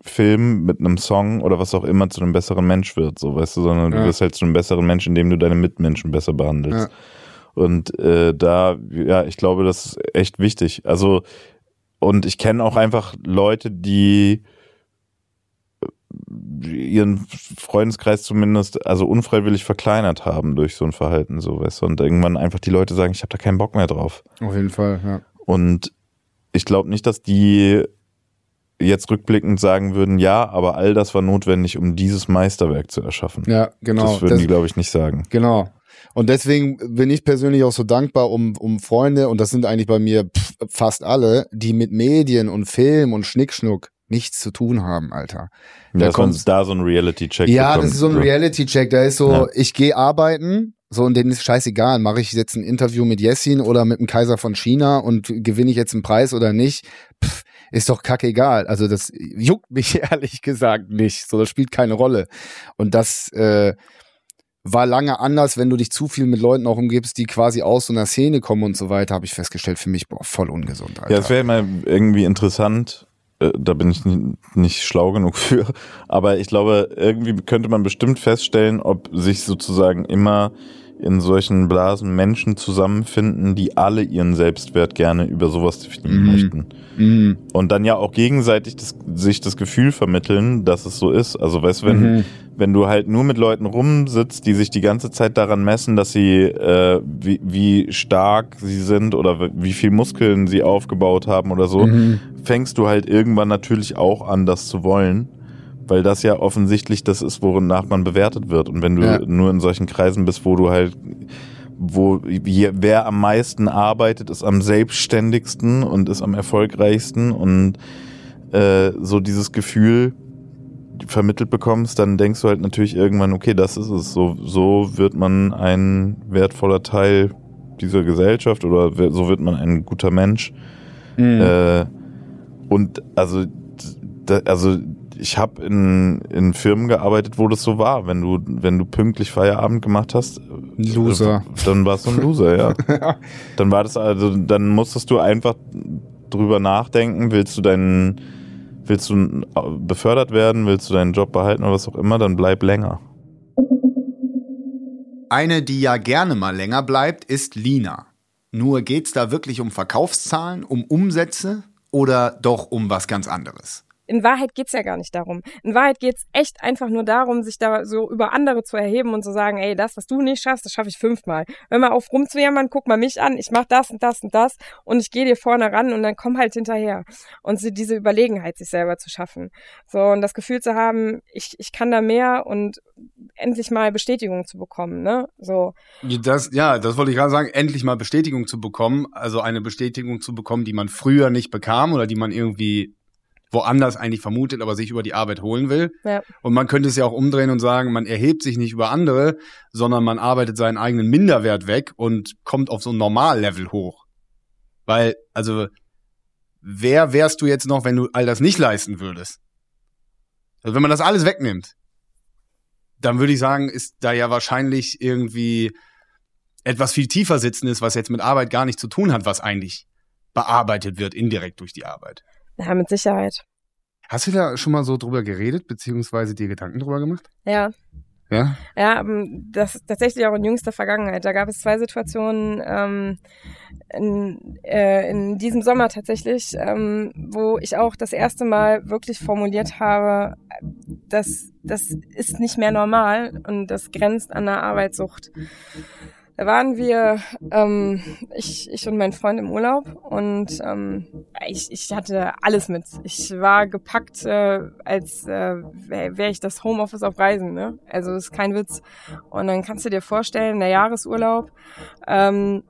Film, mit einem Song oder was auch immer zu einem besseren Mensch wird, so weißt du, sondern Ja. du wirst halt zu einem besseren Mensch, indem du deine Mitmenschen besser behandelst. Ja. Und äh, da, ja, ich glaube, das ist echt wichtig. Also, und ich kenne auch einfach Leute, die ihren Freundeskreis zumindest, also unfreiwillig verkleinert haben durch so ein Verhalten, so weißt du, und irgendwann einfach die Leute sagen, ich habe da keinen Bock mehr drauf. Auf jeden Fall, ja. Und ich glaube nicht, dass die jetzt rückblickend sagen würden, ja, aber all das war notwendig, um dieses Meisterwerk zu erschaffen. Ja, genau. Das würden Das- die, glaube ich, nicht sagen. Genau. Und deswegen bin ich persönlich auch so dankbar um, um Freunde, und das sind eigentlich bei mir pff, fast alle, die mit Medien und Film und Schnickschnuck nichts zu tun haben, Alter. Da man kommt's- da so einen Reality-Check Ja, bekommt. das ist so ein Reality-Check. Da ist so, Ja. ich gehe arbeiten, so und denen ist scheißegal. Mache ich jetzt ein Interview mit Jessin oder mit dem Kaiser von China und gewinne ich jetzt einen Preis oder nicht? Pff, ist doch kackegal. Also das juckt mich <laughs> ehrlich gesagt nicht. So, das spielt keine Rolle. Und das äh, war lange anders, wenn du dich zu viel mit Leuten auch umgibst, die quasi aus so einer Szene kommen und so weiter, habe ich festgestellt, für mich boah, voll ungesund, Alter. Ja, es wäre immer irgendwie interessant, äh, da bin ich ni- nicht schlau genug <laughs> für, aber ich glaube, irgendwie könnte man bestimmt feststellen, ob sich sozusagen immer in solchen Blasen Menschen zusammenfinden, die alle ihren Selbstwert gerne über sowas definieren Mhm. möchten. Mhm. Und dann ja auch gegenseitig das, sich das Gefühl vermitteln, dass es so ist. Also weißt du, wenn, Mhm. wenn du halt nur mit Leuten rumsitzt, die sich die ganze Zeit daran messen, dass sie, äh, wie, wie stark sie sind oder wie viel Muskeln sie aufgebaut haben oder so, Mhm. fängst du halt irgendwann natürlich auch an, das zu wollen. Weil das ja offensichtlich das ist, wonach man bewertet wird. Und wenn du Ja. nur in solchen Kreisen bist, wo du halt, wo je- wer am meisten arbeitet, ist am selbstständigsten und ist am erfolgreichsten und äh, so dieses Gefühl vermittelt bekommst, dann denkst du halt natürlich irgendwann, okay, das ist es. So, so wird man ein wertvoller Teil dieser Gesellschaft oder so wird man ein guter Mensch. Mhm. Äh, und also, da, also ich habe in, in Firmen gearbeitet, wo das so war. Wenn du, wenn du pünktlich Feierabend gemacht hast, Loser. dann warst du ein Loser, ja. <laughs> Dann war das also, dann musstest du einfach drüber nachdenken, willst du deinen, willst du befördert werden, willst du deinen Job behalten oder was auch immer, dann bleib länger. Eine, die ja gerne mal länger bleibt, ist Lina. Nur geht's da wirklich um Verkaufszahlen, um Umsätze oder doch um was ganz anderes? In Wahrheit geht's ja gar nicht darum. In Wahrheit geht's echt einfach nur darum, sich da so über andere zu erheben und zu sagen, ey, das, was du nicht schaffst, das schaffe ich fünfmal. Hör mal auf rumzujammern, guck mal mich an, ich mach das und das und das und ich gehe dir vorne ran und dann komm halt hinterher. Und so diese Überlegenheit, sich selber zu schaffen. So, und das Gefühl zu haben, ich, ich kann da mehr und endlich mal Bestätigung zu bekommen, ne? So. Das, ja, das wollte ich gerade sagen, endlich mal Bestätigung zu bekommen, also eine Bestätigung zu bekommen, die man früher nicht bekam oder die man irgendwie woanders eigentlich vermutet, aber sich über die Arbeit holen will. Ja. Und man könnte es ja auch umdrehen und sagen, man erhebt sich nicht über andere, sondern man arbeitet seinen eigenen Minderwert weg und kommt auf so ein Normallevel hoch. Weil, also, wer wärst du jetzt noch, wenn du all das nicht leisten würdest? Also, wenn man das alles wegnimmt, dann würde ich sagen, ist da ja wahrscheinlich irgendwie etwas viel tiefer sitzendes, was jetzt mit Arbeit gar nichts zu tun hat, was eigentlich bearbeitet wird, indirekt durch die Arbeit. Ja, mit Sicherheit. Hast du da schon mal so drüber geredet, beziehungsweise dir Gedanken drüber gemacht? Ja, Ja? Ja, ähm, das ist tatsächlich auch in jüngster Vergangenheit. Da gab es zwei Situationen ähm, in, äh, in diesem Sommer tatsächlich, ähm, wo ich auch das erste Mal wirklich formuliert habe, das, das ist nicht mehr normal und das grenzt an der Arbeitssucht. Waren wir, ähm, ich, ich und mein Freund im Urlaub und ähm, ich, ich hatte alles mit. Ich war gepackt, äh, als äh, wäre wär ich das Homeoffice auf Reisen. Ne? Also ist kein Witz. Und dann kannst du dir vorstellen, der Jahresurlaub, ähm,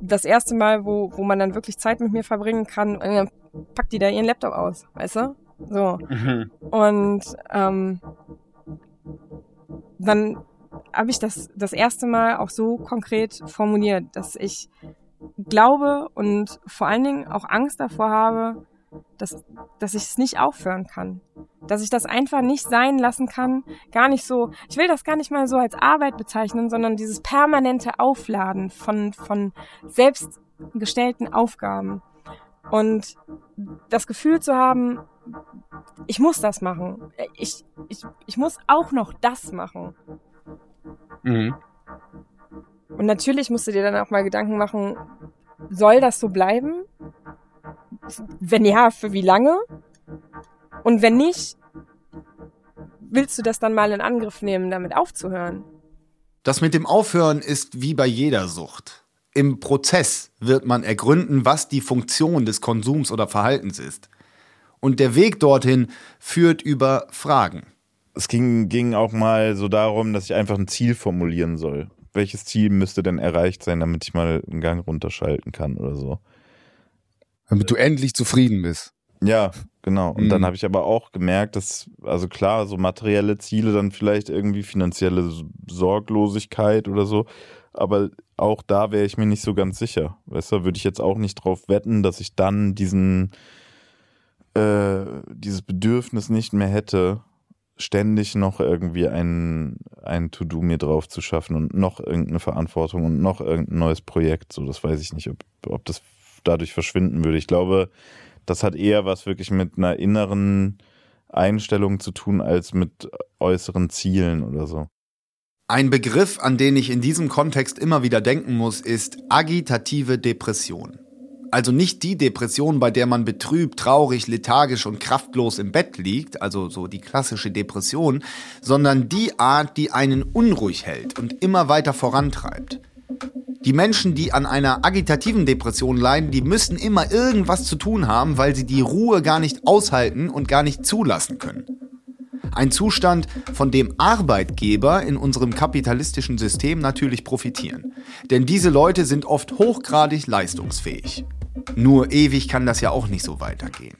das erste Mal, wo, wo man dann wirklich Zeit mit mir verbringen kann, und dann packt die da ihren Laptop aus, weißt du? So. Mhm. Und ähm, dann habe ich das das erste Mal auch so konkret formuliert, dass ich glaube und vor allen Dingen auch Angst davor habe, dass, dass ich es nicht aufhören kann. Dass ich das einfach nicht sein lassen kann. Gar nicht so, ich will das gar nicht mal so als Arbeit bezeichnen, sondern dieses permanente Aufladen von, von selbstgestellten Aufgaben. Und das Gefühl zu haben, ich muss das machen. Ich, ich, ich muss auch noch das machen. Mhm. Und natürlich musst du dir dann auch mal Gedanken machen, soll das so bleiben? Wenn ja, für wie lange? Und wenn nicht, willst du das dann mal in Angriff nehmen, damit aufzuhören? Das mit dem Aufhören ist wie bei jeder Sucht. Im Prozess wird man ergründen, was die Funktion des Konsums oder Verhaltens ist. Und der Weg dorthin führt über Fragen. Es ging, ging auch mal so darum, dass ich einfach ein Ziel formulieren soll. Welches Ziel müsste denn erreicht sein, damit ich mal einen Gang runterschalten kann oder so. Damit du endlich zufrieden bist. Ja, genau. Und mhm. dann habe ich aber auch gemerkt, dass, also klar, so materielle Ziele, dann vielleicht irgendwie finanzielle Sorglosigkeit oder so. Aber auch da wäre ich mir nicht so ganz sicher. Weißt du, würde ich jetzt auch nicht drauf wetten, dass ich dann diesen, äh, dieses Bedürfnis nicht mehr hätte, ständig noch irgendwie ein, ein To-Do mir drauf zu schaffen und noch irgendeine Verantwortung und noch irgendein neues Projekt. So, das weiß ich nicht, ob, ob das dadurch verschwinden würde. Ich glaube, das hat eher was wirklich mit einer inneren Einstellung zu tun als mit äußeren Zielen oder so. Ein Begriff, an den ich in diesem Kontext immer wieder denken muss, ist agitative Depression. Also nicht die Depression, bei der man betrübt, traurig, lethargisch und kraftlos im Bett liegt, also so die klassische Depression, sondern die Art, die einen unruhig hält und immer weiter vorantreibt. Die Menschen, die an einer agitativen Depression leiden, die müssen immer irgendwas zu tun haben, weil sie die Ruhe gar nicht aushalten und gar nicht zulassen können. Ein Zustand, von dem Arbeitgeber in unserem kapitalistischen System natürlich profitieren. Denn diese Leute sind oft hochgradig leistungsfähig. Nur ewig kann das ja auch nicht so weitergehen.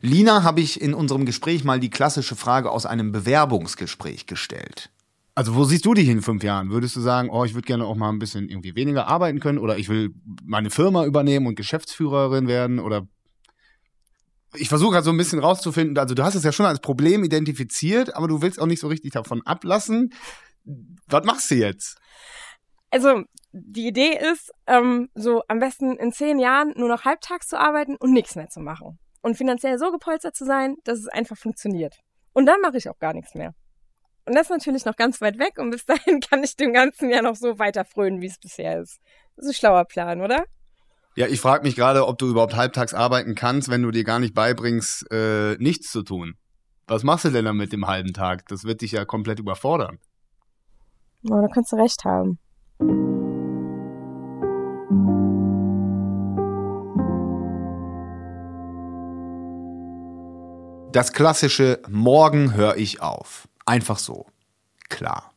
Lina habe ich in unserem Gespräch mal die klassische Frage aus einem Bewerbungsgespräch gestellt. Also wo siehst du dich in fünf Jahren? Würdest du sagen, oh, ich würde gerne auch mal ein bisschen irgendwie weniger arbeiten können oder ich will meine Firma übernehmen und Geschäftsführerin werden oder ich versuche halt so ein bisschen rauszufinden, also du hast es ja schon als Problem identifiziert, aber du willst auch nicht so richtig davon ablassen. Was machst du jetzt? Also die Idee ist, ähm, so am besten in zehn Jahren nur noch halbtags zu arbeiten und nichts mehr zu machen. Und finanziell so gepolstert zu sein, dass es einfach funktioniert. Und dann mache ich auch gar nichts mehr. Und das ist natürlich noch ganz weit weg und bis <laughs> dahin kann ich dem ganzen Jahr noch so weiter frönen, wie es bisher ist. Das ist ein schlauer Plan, oder? Ja, ich frage mich gerade, ob du überhaupt halbtags arbeiten kannst, wenn du dir gar nicht beibringst, äh, nichts zu tun. Was machst du denn dann mit dem halben Tag? Das wird dich ja komplett überfordern. Oh, da kannst du recht haben. Das klassische Morgen höre ich auf. Einfach so. Klar.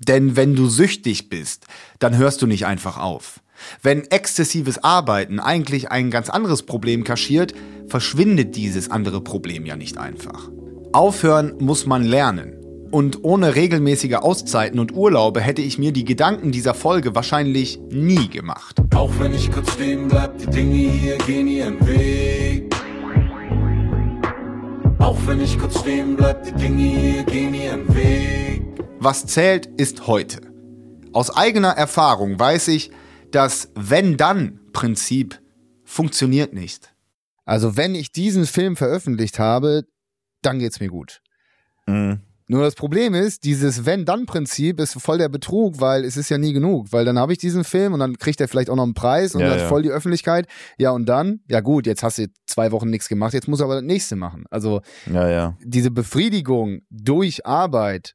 Denn wenn du süchtig bist, dann hörst du nicht einfach auf. Wenn exzessives Arbeiten eigentlich ein ganz anderes Problem kaschiert, verschwindet dieses andere Problem ja nicht einfach. Aufhören muss man lernen. Und ohne regelmäßige Auszeiten und Urlaube hätte ich mir die Gedanken dieser Folge wahrscheinlich nie gemacht. Auch wenn ich kurz stehen bleib, die Dinge hier gehen ihren Weg. Auch wenn ich kurz stehen bleib, die Dinge hier gehen ihren Weg. Was zählt, ist heute. Aus eigener Erfahrung weiß ich, das Wenn-Dann-Prinzip funktioniert nicht. Also wenn ich diesen Film veröffentlicht habe, dann geht's mir gut. Mhm. Nur das Problem ist, dieses Wenn-Dann-Prinzip ist voll der Betrug, weil es ist ja nie genug. Weil dann habe ich diesen Film und dann kriegt er vielleicht auch noch einen Preis und ja, hat ja. voll die Öffentlichkeit. Ja, und dann, ja gut, jetzt hast du zwei Wochen nichts gemacht, jetzt muss er aber das nächste machen. Also ja, ja. diese Befriedigung durch Arbeit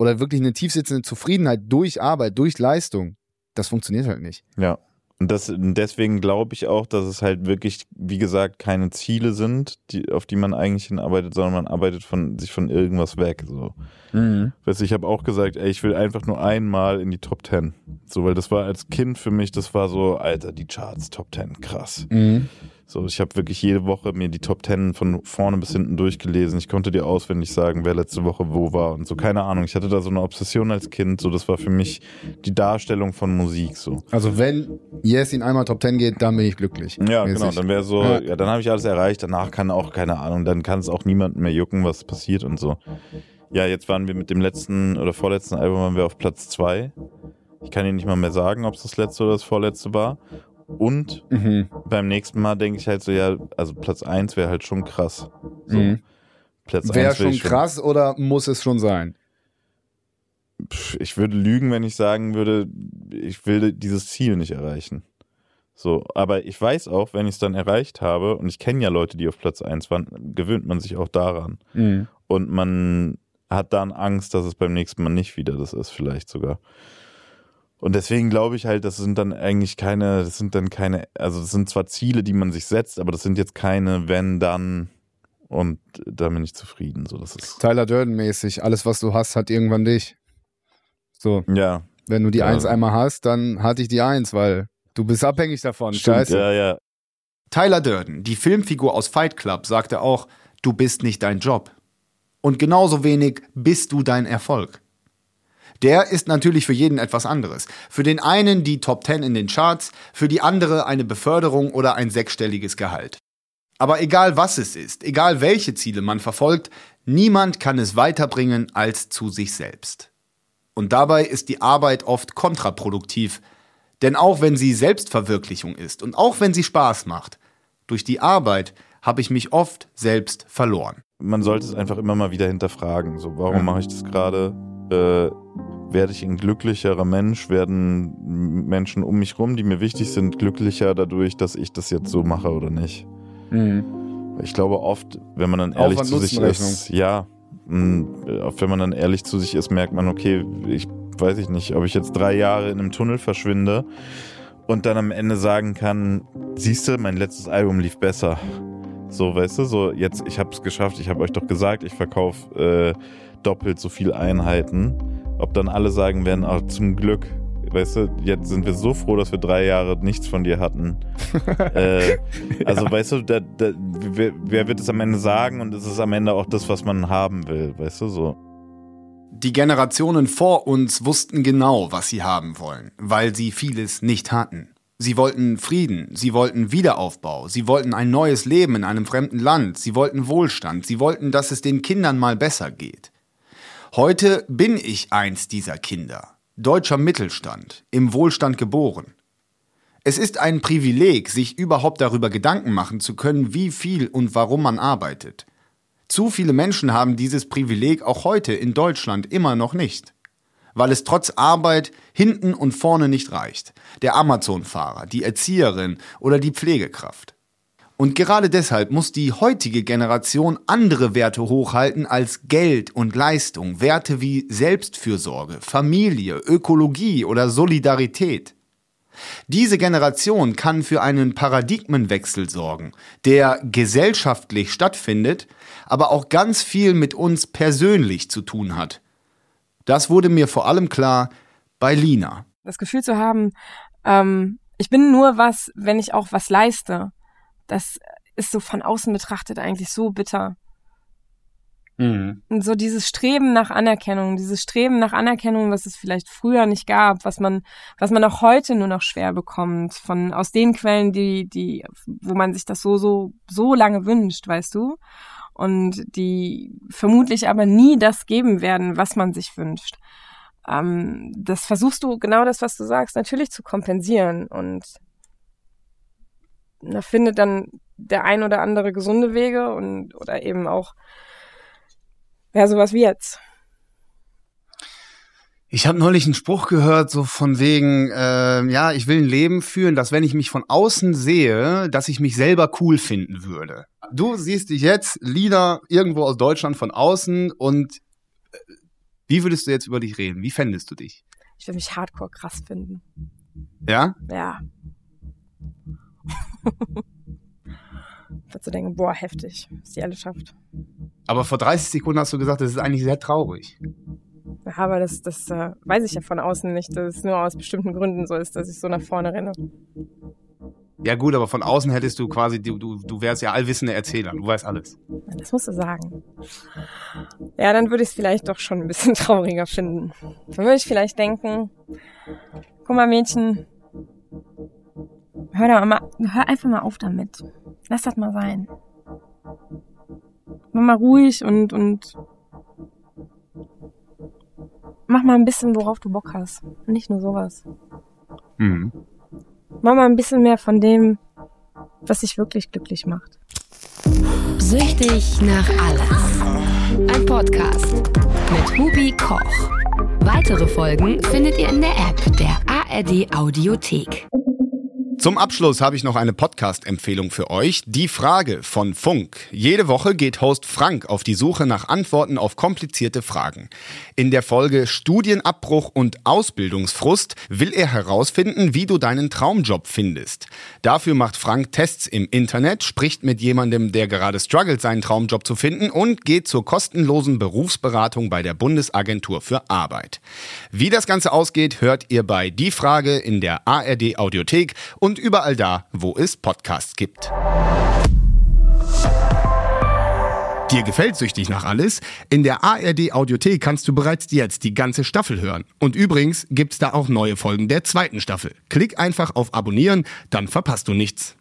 oder wirklich eine tiefsitzende Zufriedenheit durch Arbeit, durch Leistung, das funktioniert halt nicht. Ja. Und das, deswegen glaube ich auch, dass es halt wirklich, wie gesagt, keine Ziele sind, die, auf die man eigentlich hinarbeitet, sondern man arbeitet von, sich von irgendwas weg. So. Mhm. Weißt du, ich habe auch gesagt, ey, ich will einfach nur einmal in die Top Ten. So, weil das war als Kind für mich, das war so, Alter, die Charts, Top Ten, krass. Mhm. So, ich habe wirklich jede Woche mir die Top Ten von vorne bis hinten durchgelesen. Ich konnte dir auswendig sagen, wer letzte Woche wo war und so. Keine Ahnung. Ich hatte da so eine Obsession als Kind. So, das war für mich die Darstellung von Musik. So. Also wenn Yes in einmal Top 10 geht, dann bin ich glücklich. Ja, Mäßig. genau. Dann wäre so, Ja. ja, dann habe ich alles erreicht. Danach kann auch keine Ahnung. Dann kann es auch niemanden mehr jucken, was passiert und so. Ja, jetzt waren wir mit dem letzten oder vorletzten Album waren wir auf Platz zwei. Ich kann Ihnen nicht mal mehr sagen, ob es das letzte oder das vorletzte war. Und Mhm. beim nächsten Mal denke ich halt so, ja, also Platz 1 wäre halt schon krass. So. Mhm. Platz Wäre 1 will schon krass oder muss es schon sein? Ich würde lügen, wenn ich sagen würde, ich will dieses Ziel nicht erreichen. So, aber ich weiß auch, wenn ich es dann erreicht habe, und ich kenne ja Leute, die auf Platz 1 waren, gewöhnt man sich auch daran. Mhm. Und man hat dann Angst, dass es beim nächsten Mal nicht wieder das ist, vielleicht sogar. Und deswegen glaube ich halt, das sind dann eigentlich keine, das sind dann keine, also das sind zwar Ziele, die man sich setzt, aber das sind jetzt keine, wenn, dann und da bin ich zufrieden. So, das ist, Tyler Durden mäßig. Alles, was du hast, hat irgendwann dich. So, ja, wenn du die Ja. Eins einmal hast, dann hatte ich die Eins, weil du bist abhängig davon. stimmt, Scheiße. ja, ja, Tyler Durden, die Filmfigur aus Fight Club, sagte auch, du bist nicht dein Job. Und genauso wenig bist du dein Erfolg. Der ist natürlich für jeden etwas anderes. Für den einen die Top 10 in den Charts, für die andere eine Beförderung oder ein sechsstelliges Gehalt. Aber egal was es ist, egal welche Ziele man verfolgt, niemand kann es weiterbringen als zu sich selbst. Und dabei ist die Arbeit oft kontraproduktiv, denn auch wenn sie Selbstverwirklichung ist und auch wenn sie Spaß macht, durch die Arbeit habe ich mich oft selbst verloren. man sollte es einfach immer mal wieder hinterfragen. So, warum mache ich das gerade? Äh, werde ich ein glücklicherer Mensch? Werden Menschen um mich rum, die mir wichtig sind, glücklicher dadurch, dass ich das jetzt so mache oder nicht? Mhm. Ich glaube oft, wenn man dann ehrlich zu sich ist, ja, wenn man dann ehrlich zu sich ist, merkt man, okay, ich weiß ich nicht, ob ich jetzt drei Jahre in einem Tunnel verschwinde und dann am Ende sagen kann, siehst du, mein letztes Album lief besser. So, weißt du, so jetzt, ich habe es geschafft, ich habe euch doch gesagt, ich verkaufe äh, doppelt so viel Einheiten. Ob dann alle sagen werden, oh, zum Glück, weißt du, jetzt sind wir so froh, dass wir drei Jahre nichts von dir hatten. <laughs> äh, also, weißt du, da, da, wer, wer wird es am Ende sagen und es ist am Ende auch das, was man haben will, weißt du, so. Die Generationen vor uns wussten genau, was sie haben wollen, weil sie vieles nicht hatten. Sie wollten Frieden, sie wollten Wiederaufbau, sie wollten ein neues Leben in einem fremden Land, sie wollten Wohlstand, sie wollten, dass es den Kindern mal besser geht. Heute bin ich eins dieser Kinder, deutscher Mittelstand, im Wohlstand geboren. Es ist ein Privileg, sich überhaupt darüber Gedanken machen zu können, wie viel und warum man arbeitet. Zu viele Menschen haben dieses Privileg auch heute in Deutschland immer noch nicht. Weil es trotz Arbeit hinten und vorne nicht reicht. Der Amazon-Fahrer, die Erzieherin oder die Pflegekraft. Und gerade deshalb muss die heutige Generation andere Werte hochhalten als Geld und Leistung. Werte wie Selbstfürsorge, Familie, Ökologie oder Solidarität. Diese Generation kann für einen Paradigmenwechsel sorgen, der gesellschaftlich stattfindet, aber auch ganz viel mit uns persönlich zu tun hat. Das wurde mir vor allem klar bei Lina. Das Gefühl zu haben, ähm, ich bin nur was, wenn ich auch was leiste. Das ist so von außen betrachtet eigentlich so bitter. Und so dieses Streben nach Anerkennung, dieses Streben nach Anerkennung, was es vielleicht früher nicht gab, was man, was man auch heute nur noch schwer bekommt, von aus den Quellen, die, die, wo man sich das so, so, so lange wünscht, weißt du? Und die vermutlich aber nie das geben werden, was man sich wünscht. Ähm, das versuchst du, genau das, was du sagst, natürlich zu kompensieren und da findet dann der ein oder andere gesunde Wege und oder eben auch ja, sowas wie jetzt. Ich habe neulich einen Spruch gehört, so von wegen, äh, ja, ich will ein Leben führen, dass wenn ich mich von außen sehe, dass ich mich selber cool finden würde. Du siehst dich jetzt, Lieder irgendwo aus Deutschland von außen und äh, wie würdest du jetzt über dich reden? Wie fändest du dich? Ich würde mich hardcore krass finden. Ja? Ja. <laughs> Würdest du denken, boah, heftig, was die alle schafft. Aber vor 30 Sekunden hast du gesagt, das ist eigentlich sehr traurig. Ja, aber das, das äh, weiß ich ja von außen nicht, dass es nur aus bestimmten Gründen so ist, dass ich so nach vorne renne. Ja gut, aber von außen hättest du quasi, du, du, du wärst ja allwissender Erzähler, du weißt alles. Das musst du sagen. Ja, dann würde ich es vielleicht doch schon ein bisschen <laughs> trauriger finden. Dann würde ich vielleicht denken, guck mal Mädchen, hör, doch mal, hör einfach mal auf damit. Lass das mal sein. Mach mal ruhig und, und mach mal ein bisschen, worauf du Bock hast. Und nicht nur sowas. Mhm. Mach mal ein bisschen mehr von dem, was dich wirklich glücklich macht. Süchtig nach alles. Ein Podcast mit Hubi Koch. Weitere Folgen findet ihr in der App der ARD Audiothek. Zum Abschluss habe ich noch eine Podcast-Empfehlung für euch. Die Frage von Funk. Jede Woche geht Host Frank auf die Suche nach Antworten auf komplizierte Fragen. In der Folge Studienabbruch und Ausbildungsfrust will er herausfinden, wie du deinen Traumjob findest. Dafür macht Frank Tests im Internet, spricht mit jemandem, der gerade struggelt, seinen Traumjob zu finden und geht zur kostenlosen Berufsberatung bei der Bundesagentur für Arbeit. Wie das Ganze ausgeht, hört ihr bei Die Frage in der ARD Audiothek und überall da, wo es Podcasts gibt. Dir gefällt süchtig nach alles? In der ARD Audiothek kannst du bereits jetzt die ganze Staffel hören. Und übrigens gibt's da auch neue Folgen der zweiten Staffel. Klick einfach auf Abonnieren, dann verpasst du nichts.